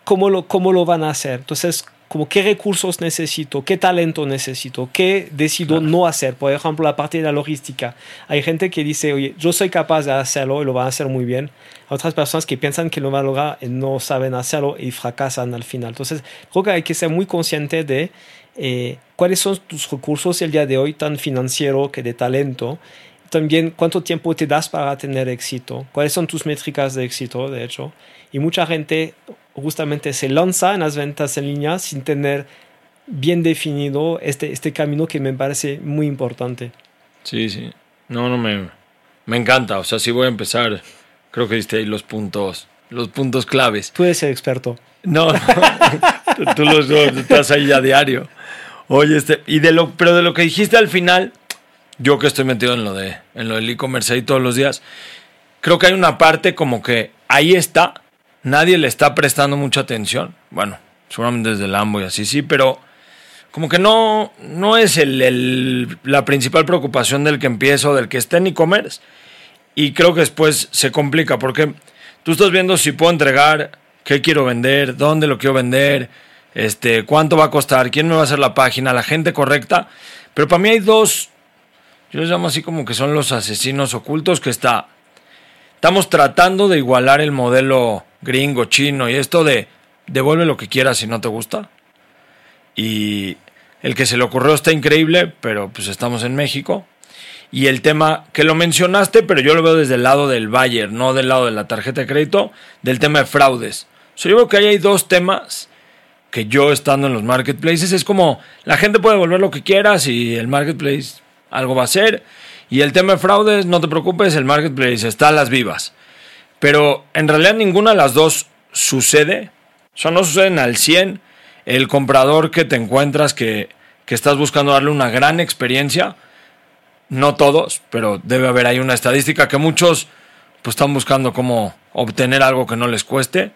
cómo, lo, cómo lo van a hacer. Entonces, como qué recursos necesito, qué talento necesito, qué decido no hacer. Por ejemplo, la parte de la logística. Hay gente que dice, oye, yo soy capaz de hacerlo y lo van a hacer muy bien. Hay otras personas que piensan que lo van a lograr y no saben hacerlo y fracasan al final. Entonces, creo que hay que ser muy consciente de eh, cuáles son tus recursos el día de hoy, tan financiero que de talento, también cuánto tiempo te das para tener éxito, cuáles son tus métricas de éxito, de hecho. Y mucha gente justamente se lanza en las ventas en línea sin tener bien definido este, este camino que me parece muy importante. Sí, sí. No, no me, me encanta. O sea, si voy a empezar, creo que diste ahí los puntos, los puntos claves. Tú eres el experto. No, no. tú, los dos estás ahí a diario. Oye, este, y de lo, pero de lo que dijiste al final, yo que estoy metido en lo de en lo del e-commerce ahí todos los días, creo que hay una parte como que ahí está, nadie le está prestando mucha atención. Bueno, seguramente desde el AMBO y así sí, pero como que no, no es el, la principal preocupación del que empieza o del que esté en e-commerce. Y creo que después se complica porque tú estás viendo si puedo entregar, qué quiero vender, dónde lo quiero vender, este, cuánto va a costar, quién me va a hacer la página, la gente correcta. Pero para mí hay dos yo les llamo así como que son los asesinos ocultos que está. Estamos tratando de igualar el modelo gringo, chino y esto de devuelve lo que quieras si no te gusta. Y el que se le ocurrió está increíble, pero pues estamos en México. Y el tema que lo mencionaste, pero yo lo veo desde el lado del Bayer, no del lado de la tarjeta de crédito, del tema de fraudes. O yo veo que ahí hay dos temas que yo estando en los marketplaces es como la gente puede devolver lo que quieras y el marketplace algo va a ser. Y el tema de fraudes, no te preocupes, el marketplace está a las vivas. Pero en realidad ninguna de las dos sucede. O sea, no suceden al 100. El comprador que te encuentras que, que estás buscando darle una gran experiencia, no todos, pero debe haber ahí una estadística que muchos pues están buscando cómo obtener algo que no les cueste.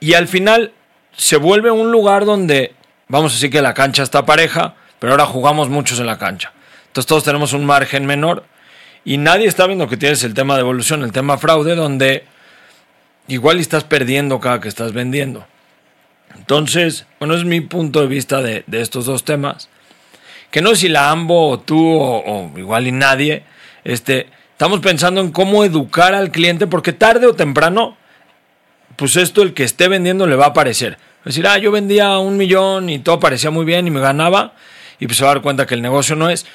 Y al final se vuelve un lugar donde, vamos a decir que la cancha está pareja, pero ahora jugamos muchos en la cancha. Entonces todos tenemos un margen menor y nadie está viendo que tienes el tema de evolución, el tema fraude, donde igual estás perdiendo cada que estás vendiendo. Entonces, bueno, es mi punto de vista de, estos dos temas. Que no es si la AMBO o tú o, igual y nadie, este, estamos pensando en cómo educar al cliente porque tarde o temprano, pues esto el que esté vendiendo le va a parecer. Es decir, ah, yo vendía un millón y todo parecía muy bien y me ganaba y pues se va a dar cuenta que el negocio no es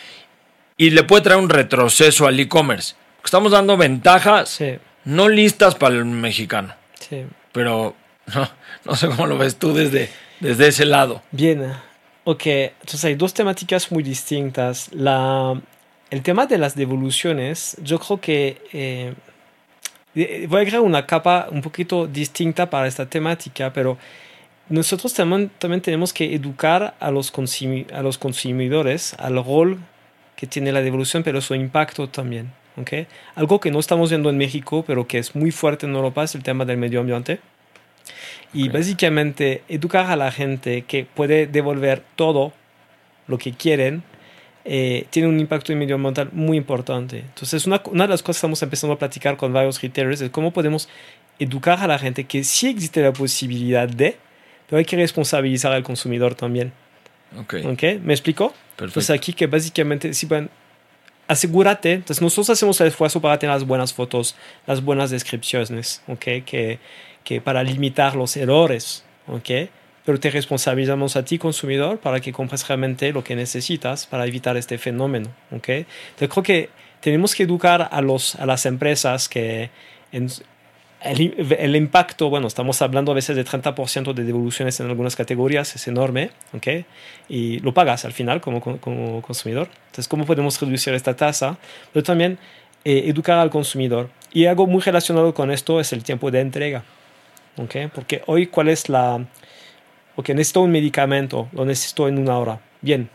y le puede traer un retroceso al e-commerce. Estamos dando ventajas no listas para el mexicano. Sí. Pero no, sé cómo lo ves tú desde, desde ese lado. Bien. Ok, entonces hay dos temáticas muy distintas. La, el tema de las devoluciones, yo creo que eh, voy a crear una capa un poquito distinta para esta temática, pero nosotros también, también tenemos que educar a los, a los consumidores al rol que tiene la devolución, pero su impacto también. ¿okay? Algo que no estamos viendo en México, pero que es muy fuerte en Europa, es el tema del medio ambiente. Y básicamente educar a la gente que puede devolver todo lo que quieren eh, tiene un impacto medioambiental muy importante. Entonces, una, una, de las cosas que estamos empezando a platicar con varios retailers es cómo podemos educar a la gente que sí existe la posibilidad de, pero hay que responsabilizar al consumidor también. Ok. ¿Ok? ¿Me explico? Perfecto. Entonces, aquí que básicamente, si bueno, asegúrate, entonces nosotros hacemos el esfuerzo para tener las buenas fotos, las buenas descripciones, ¿ok? Que, que para limitar los errores, ¿ok? Pero te responsabilizamos a ti, consumidor, para que compres realmente lo que necesitas para evitar este fenómeno, ¿ok? Entonces creo que tenemos que educar a, los, a las empresas que en, el, el, impacto, bueno, estamos hablando a veces de 30% de devoluciones en algunas categorías, es enorme, ¿ok? Y lo pagas al final como, como consumidor. Entonces, ¿cómo podemos reducir esta tasa? Pero también eh, educar al consumidor. Y algo muy relacionado con esto es el tiempo de entrega, ¿ok? Porque hoy, ¿cuál es la...? Ok, necesito un medicamento, lo necesito en una hora, bien.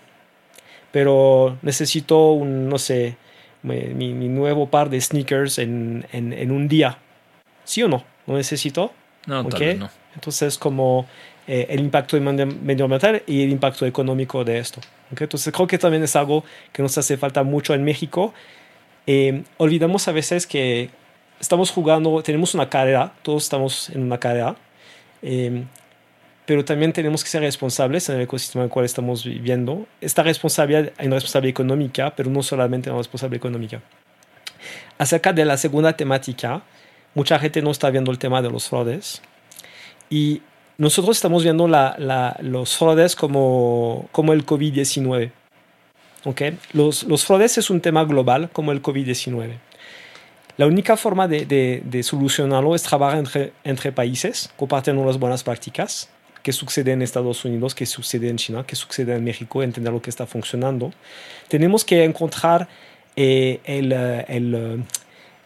Pero necesito un, no sé, mi, mi nuevo par de sneakers en, en, en un día, ¿Sí o no? ¿Lo necesito? No, ¿Okay? tal vez no. Entonces, como eh, el impacto medioambiental y el impacto económico de esto. ¿Okay? Entonces, creo que también es algo que nos hace falta mucho en México. Eh, olvidamos a veces que estamos jugando, tenemos una carrera, todos estamos en una carrera, eh, pero también tenemos que ser responsables en el ecosistema en el cual estamos viviendo. Esta responsabilidad, hay una responsabilidad económica, pero no solamente una responsabilidad económica. Acerca de la segunda temática, mucha gente no está viendo el tema de los fraudes. Y nosotros estamos viendo los fraudes como, como el COVID-19. ¿Okay? Los, fraudes es un tema global como el COVID-19. La única forma de, solucionarlo es trabajar entre, países, compartiendo las buenas prácticas, que sucede en Estados Unidos, que sucede en China, que sucede en México, entender lo que está funcionando. Tenemos que encontrar eh, el, el,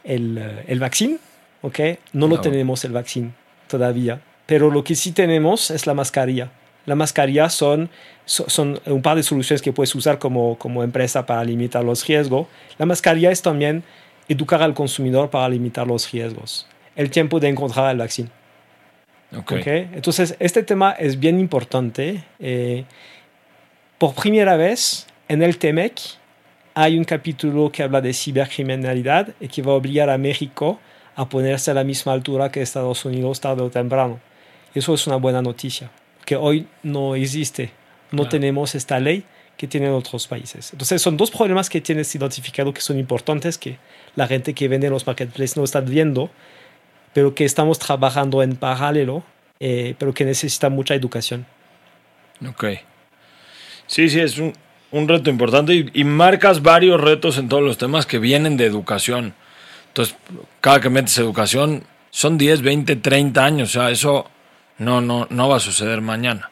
el, el vaccino ¿ok? No lo tenemos el vaccino todavía, pero lo que sí tenemos es la mascarilla. La mascarilla son, son un par de soluciones que puedes usar como, como empresa para limitar los riesgos. La mascarilla es también educar al consumidor para limitar los riesgos. El tiempo de encontrar el vaccino. Okay. okay. Entonces, este tema es bien importante. Eh, por primera vez en el TEMEC hay un capítulo que habla de cibercriminalidad y que va a obligar a México a ponerse a la misma altura que Estados Unidos tarde o temprano. Eso es una buena noticia, que hoy no existe, no claro. tenemos esta ley que tienen otros países. Entonces son dos problemas que tienes identificado que son importantes, que la gente que vende en los marketplaces no está viendo, pero que estamos trabajando en paralelo, eh, pero que necesita mucha educación. Ok. Sí, sí, es un, un reto importante y, y marcas varios retos en todos los temas que vienen de educación. Entonces, cada que metes educación, son 10, 20, 30 años. O sea, eso no, no, no va a suceder mañana.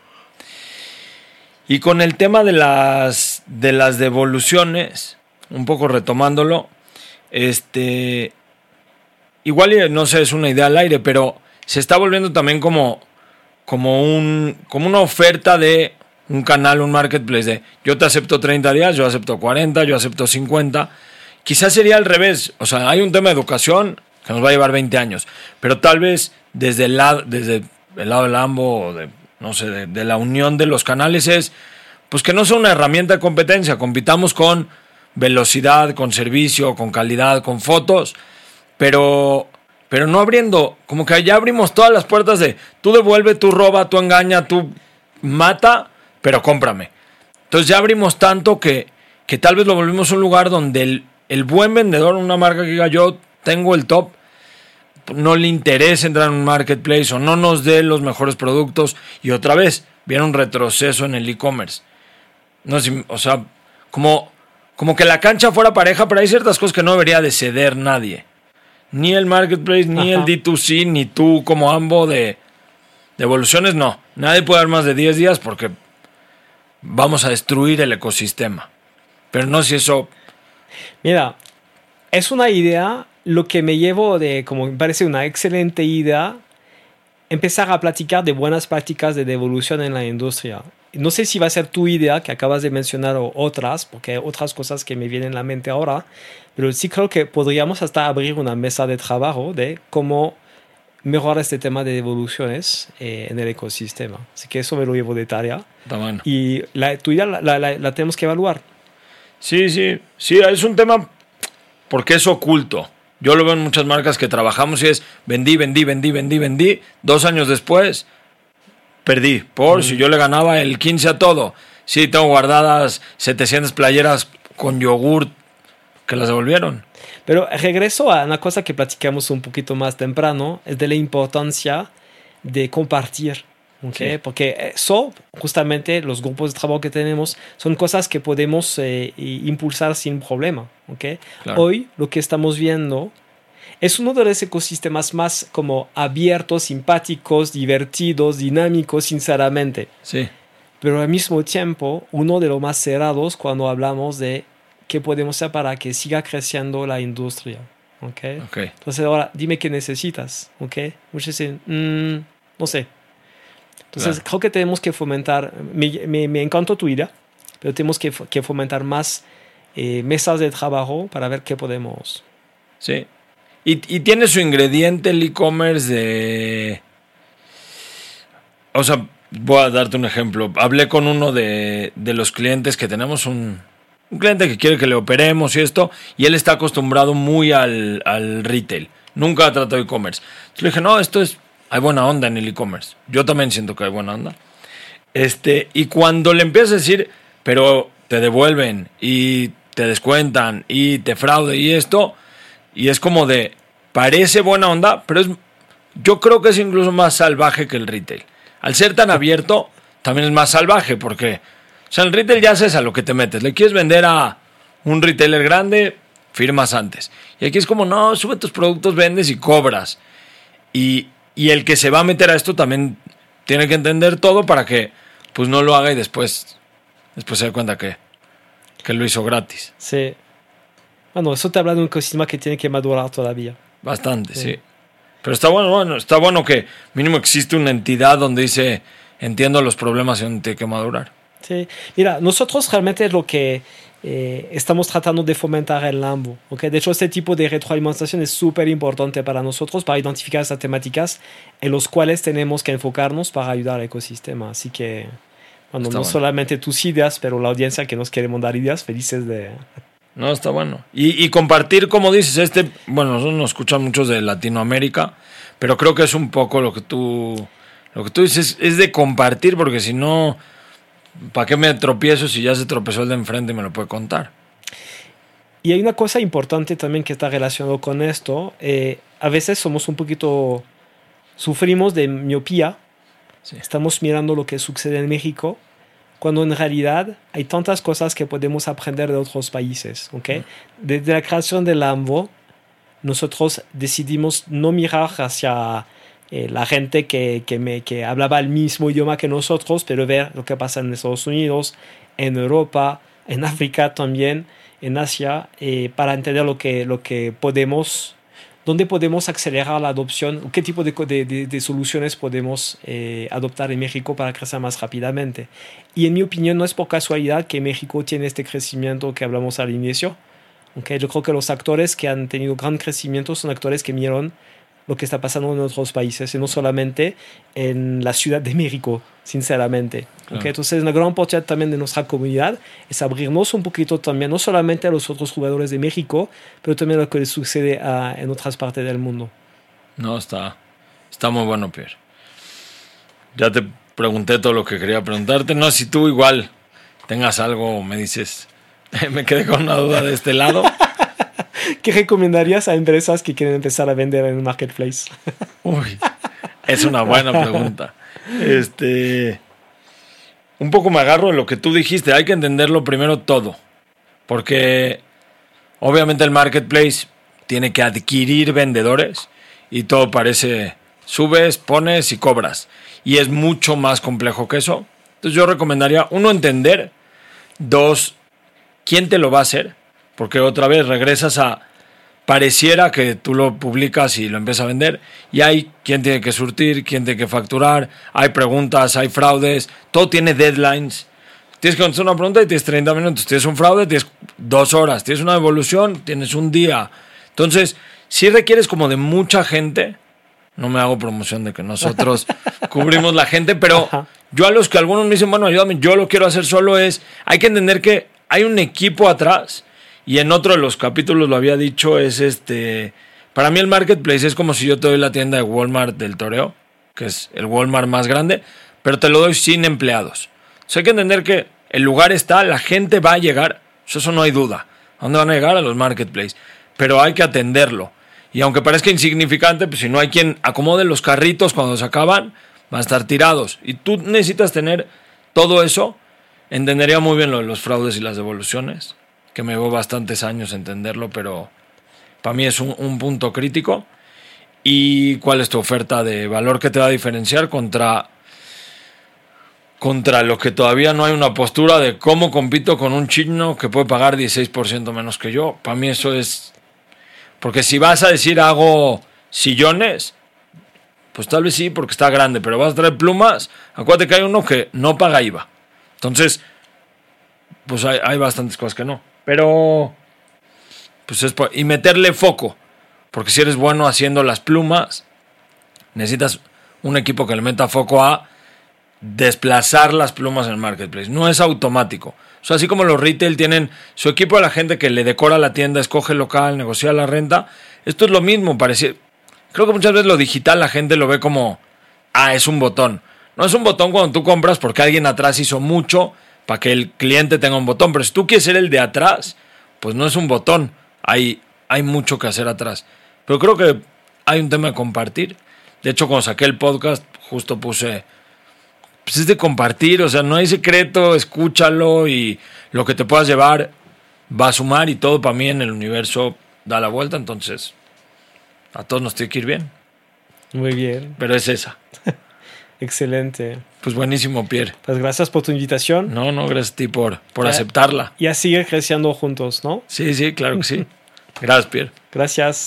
Y con el tema de las, de las devoluciones, un poco retomándolo, este, igual, no sé, es una idea al aire, pero se está volviendo también como, como, un, como una oferta de un canal, un marketplace de yo te acepto 30 días, yo acepto 40, yo acepto 50 Quizás sería al revés. O sea, hay un tema de educación que nos va a llevar 20 años, pero tal vez desde el lado, desde el lado del AMBO de, no sé, de, la unión de los canales es, pues que no sea una herramienta de competencia, compitamos con velocidad, con servicio, con calidad, con fotos, pero, pero no abriendo, como que ya abrimos todas las puertas de tú devuelve, tú roba, tú engaña, tú mata, pero cómprame. Entonces ya abrimos tanto que, que tal vez lo volvimos un lugar donde el, el buen vendedor, una marca que diga yo tengo el top, no le interesa entrar en un marketplace o no nos dé los mejores productos y otra vez viene un retroceso en el e-commerce. No o sea, como, como que la cancha fuera pareja, pero hay ciertas cosas que no debería de ceder nadie. Ni el marketplace, ni Ajá. el D2C, ni tú como ambos de, de evoluciones, no. Nadie puede dar más de 10 días porque vamos a destruir el ecosistema. Pero no si eso Mira, es una idea, lo que me llevo de, como me parece una excelente idea, empezar a platicar de buenas prácticas de devolución en la industria. No sé si va a ser tu idea que acabas de mencionar o otras, porque hay otras cosas que me vienen a la mente ahora, pero sí creo que podríamos hasta abrir una mesa de trabajo de cómo mejorar este tema de devoluciones eh, en el ecosistema. Así que eso me lo llevo de tarea. Está bueno. Y la la, la- la tenemos que evaluar. Sí, sí, sí, es un tema porque es oculto. Yo lo veo en muchas marcas que trabajamos y es vendí, vendí, vendí, vendí, vendí. Dos años después, perdí. Por si yo le ganaba el 15 a todo. Sí, tengo guardadas 700 playeras con yogur que las devolvieron. Pero regreso a una cosa que platicamos un poquito más temprano, es de la importancia de compartir. ¿Ok? Sí. Porque eso, justamente, los grupos de trabajo que tenemos son cosas que podemos eh, impulsar sin problema. ¿ok? Claro. Hoy lo que estamos viendo es uno de los ecosistemas más como abiertos, simpáticos, divertidos, dinámicos, sinceramente. Sí, Pero al mismo tiempo, uno de los más cerrados cuando hablamos de qué podemos hacer para que siga creciendo la industria. ¿ok? ok. Entonces ahora dime qué necesitas, ¿ok? Muchos dicen, "Mm, no sé. Entonces Claro. creo que tenemos que fomentar, me, me, me encantó tu idea, pero tenemos que, que fomentar más eh, mesas de trabajo para ver qué podemos. Sí. Y, y tiene su ingrediente el e-commerce de... O sea, voy a darte un ejemplo. Hablé con uno de, de los clientes que tenemos, un, un cliente que quiere que le operemos y esto, y él está acostumbrado muy al, al retail. Nunca ha tratado e-commerce. Entonces le dije, no, esto es... Hay buena onda en el e-commerce. Yo también siento que hay buena onda. Este, y cuando le empiezas a decir, pero te devuelven y te descuentan y te fraude y esto, y es como de, parece buena onda, pero es, yo creo que es incluso más salvaje que el retail. Al ser tan abierto, también es más salvaje, porque, o sea, el retail ya sabes a lo que te metes. Le quieres vender a un retailer grande, firmas antes. Y aquí es como, no, sube tus productos, vendes y cobras. Y, y el que se va a meter a esto también tiene que entender todo para que pues no lo haga y después, después se dé cuenta que, que lo hizo gratis. Sí. Bueno, eso te habla de un ecosistema que tiene que madurar todavía. Bastante, sí. Pero está bueno, bueno, está bueno que mínimo existe una entidad donde dice entiendo los problemas y donde tiene que madurar. Sí. Mira, nosotros realmente lo que eh, estamos tratando de fomentar en Lambo. ¿ok? De hecho, este tipo de retroalimentación es súper importante para nosotros para identificar esas temáticas en los cuales tenemos que enfocarnos para ayudar al ecosistema. Así que, bueno, Está no bueno. solamente tus ideas, pero la audiencia que nos quiere mandar ideas, felices de... No, está bueno. Y, y compartir, como dices, este, bueno, nosotros nos escuchan muchos de Latinoamérica, pero creo que es un poco lo que tú, lo que tú dices, es de compartir, porque si no, ¿para qué me tropiezo si ya se tropezó el de enfrente y me lo puede contar? Y hay una cosa importante también que está relacionado con esto. eh, a veces somos un poquito... Sufrimos de miopía. Sí. Estamos mirando lo que sucede en México, cuando en realidad hay tantas cosas que podemos aprender de otros países. ¿ok? Desde la creación del AMBO, nosotros decidimos no mirar hacia eh, la gente que, que, me, que hablaba el mismo idioma que nosotros, pero ver lo que pasa en Estados Unidos, en Europa, en África también, en Asia, eh, para entender lo que, lo que podemos, dónde podemos acelerar la adopción, qué tipo de, de, soluciones podemos eh, adoptar en México para crecer más rápidamente. Y en mi opinión no es por casualidad que México tiene este crecimiento que hablamos al inicio. Okay, yo creo que los actores que han tenido gran crecimiento son actores que miran lo que está pasando en otros países y no solamente en la Ciudad de México, sinceramente. Claro. Okay, entonces, una gran oportunidad también de nuestra comunidad es abrirnos un poquito también, no solamente a los otros jugadores de México, pero también a lo que les sucede a- en otras partes del mundo. No, está, está muy bueno, Pierre. Ya te pregunté todo lo que quería preguntarte. No, si tú igual tengas algo, me dices, me quedé con una duda de este lado. ¿Qué recomendarías a empresas que quieren empezar a vender en un marketplace? Uy, es una buena pregunta. Este, un poco me agarro de lo que tú dijiste. Hay que entenderlo primero todo, porque obviamente el marketplace tiene que adquirir vendedores y todo parece subes, pones y cobras y es mucho más complejo que eso. Entonces yo recomendaría uno entender, dos quién te lo va a hacer, porque otra vez regresas a pareciera que tú lo publicas y lo empiezas a vender y hay quien tiene que surtir, quién tiene que facturar, hay preguntas, hay fraudes, todo tiene deadlines. Tienes que contestar una pregunta y tienes 30 minutos, tienes un fraude, tienes dos horas, tienes una devolución, tienes un día. Entonces, si requieres como de mucha gente No me hago promoción de que nosotros cubrimos la gente, pero yo a los que algunos me dicen, bueno, ayúdame, yo lo quiero hacer solo es, hay que entender que hay un equipo atrás y en otro de los capítulos lo había dicho, es este, para mí el marketplace es como si yo te doy la tienda de Walmart del Toreo, que es el Walmart más grande, pero te lo doy sin empleados. O hay que entender que el lugar está, la gente va a llegar, eso no hay duda. ¿A dónde van a llegar? A los marketplaces. Pero hay que atenderlo. Y aunque parezca insignificante, pues si no hay quien acomode los carritos cuando se acaban, van a estar tirados. Y tú necesitas tener todo eso. Entendería muy bien lo de los fraudes y las devoluciones, que me llevó bastantes años entenderlo, pero para mí es un, un punto crítico. ¿Y cuál es tu oferta de valor que te va a diferenciar contra contra lo que todavía no hay una postura de cómo compito con un chino que puede pagar 16% menos que yo. Para mí eso es... Porque si vas a decir hago sillones, pues tal vez sí, porque está grande, pero vas a traer plumas, acuérdate que hay uno que no paga IVA. Entonces, pues hay, hay bastantes cosas que no. Pero, pues es... Y meterle foco, porque si eres bueno haciendo las plumas, necesitas un equipo que le meta foco a desplazar las plumas en el marketplace. No es automático. O así como los retail tienen su equipo de la gente que le decora la tienda, escoge el local, negocia la renta, esto es lo mismo. Parece... Creo que muchas veces lo digital la gente lo ve como, ah, es un botón. No es un botón cuando tú compras porque alguien atrás hizo mucho para que el cliente tenga un botón. Pero si tú quieres ser el de atrás, pues no es un botón. Hay, hay mucho que hacer atrás. Pero creo que hay un tema de compartir. De hecho, cuando saqué el podcast, justo puse pues es de compartir, o sea, no hay secreto, escúchalo y lo que te puedas llevar va a sumar y todo para mí en el universo da la vuelta, entonces a todos nos tiene que ir bien. Muy bien. Pero es esa. Excelente. Pues buenísimo, Pierre. Pues gracias por tu invitación. No, no, gracias a ti por, por aceptarla. Y a seguir creciendo juntos, ¿no? Sí, sí, claro que sí. Gracias, Pierre. Gracias.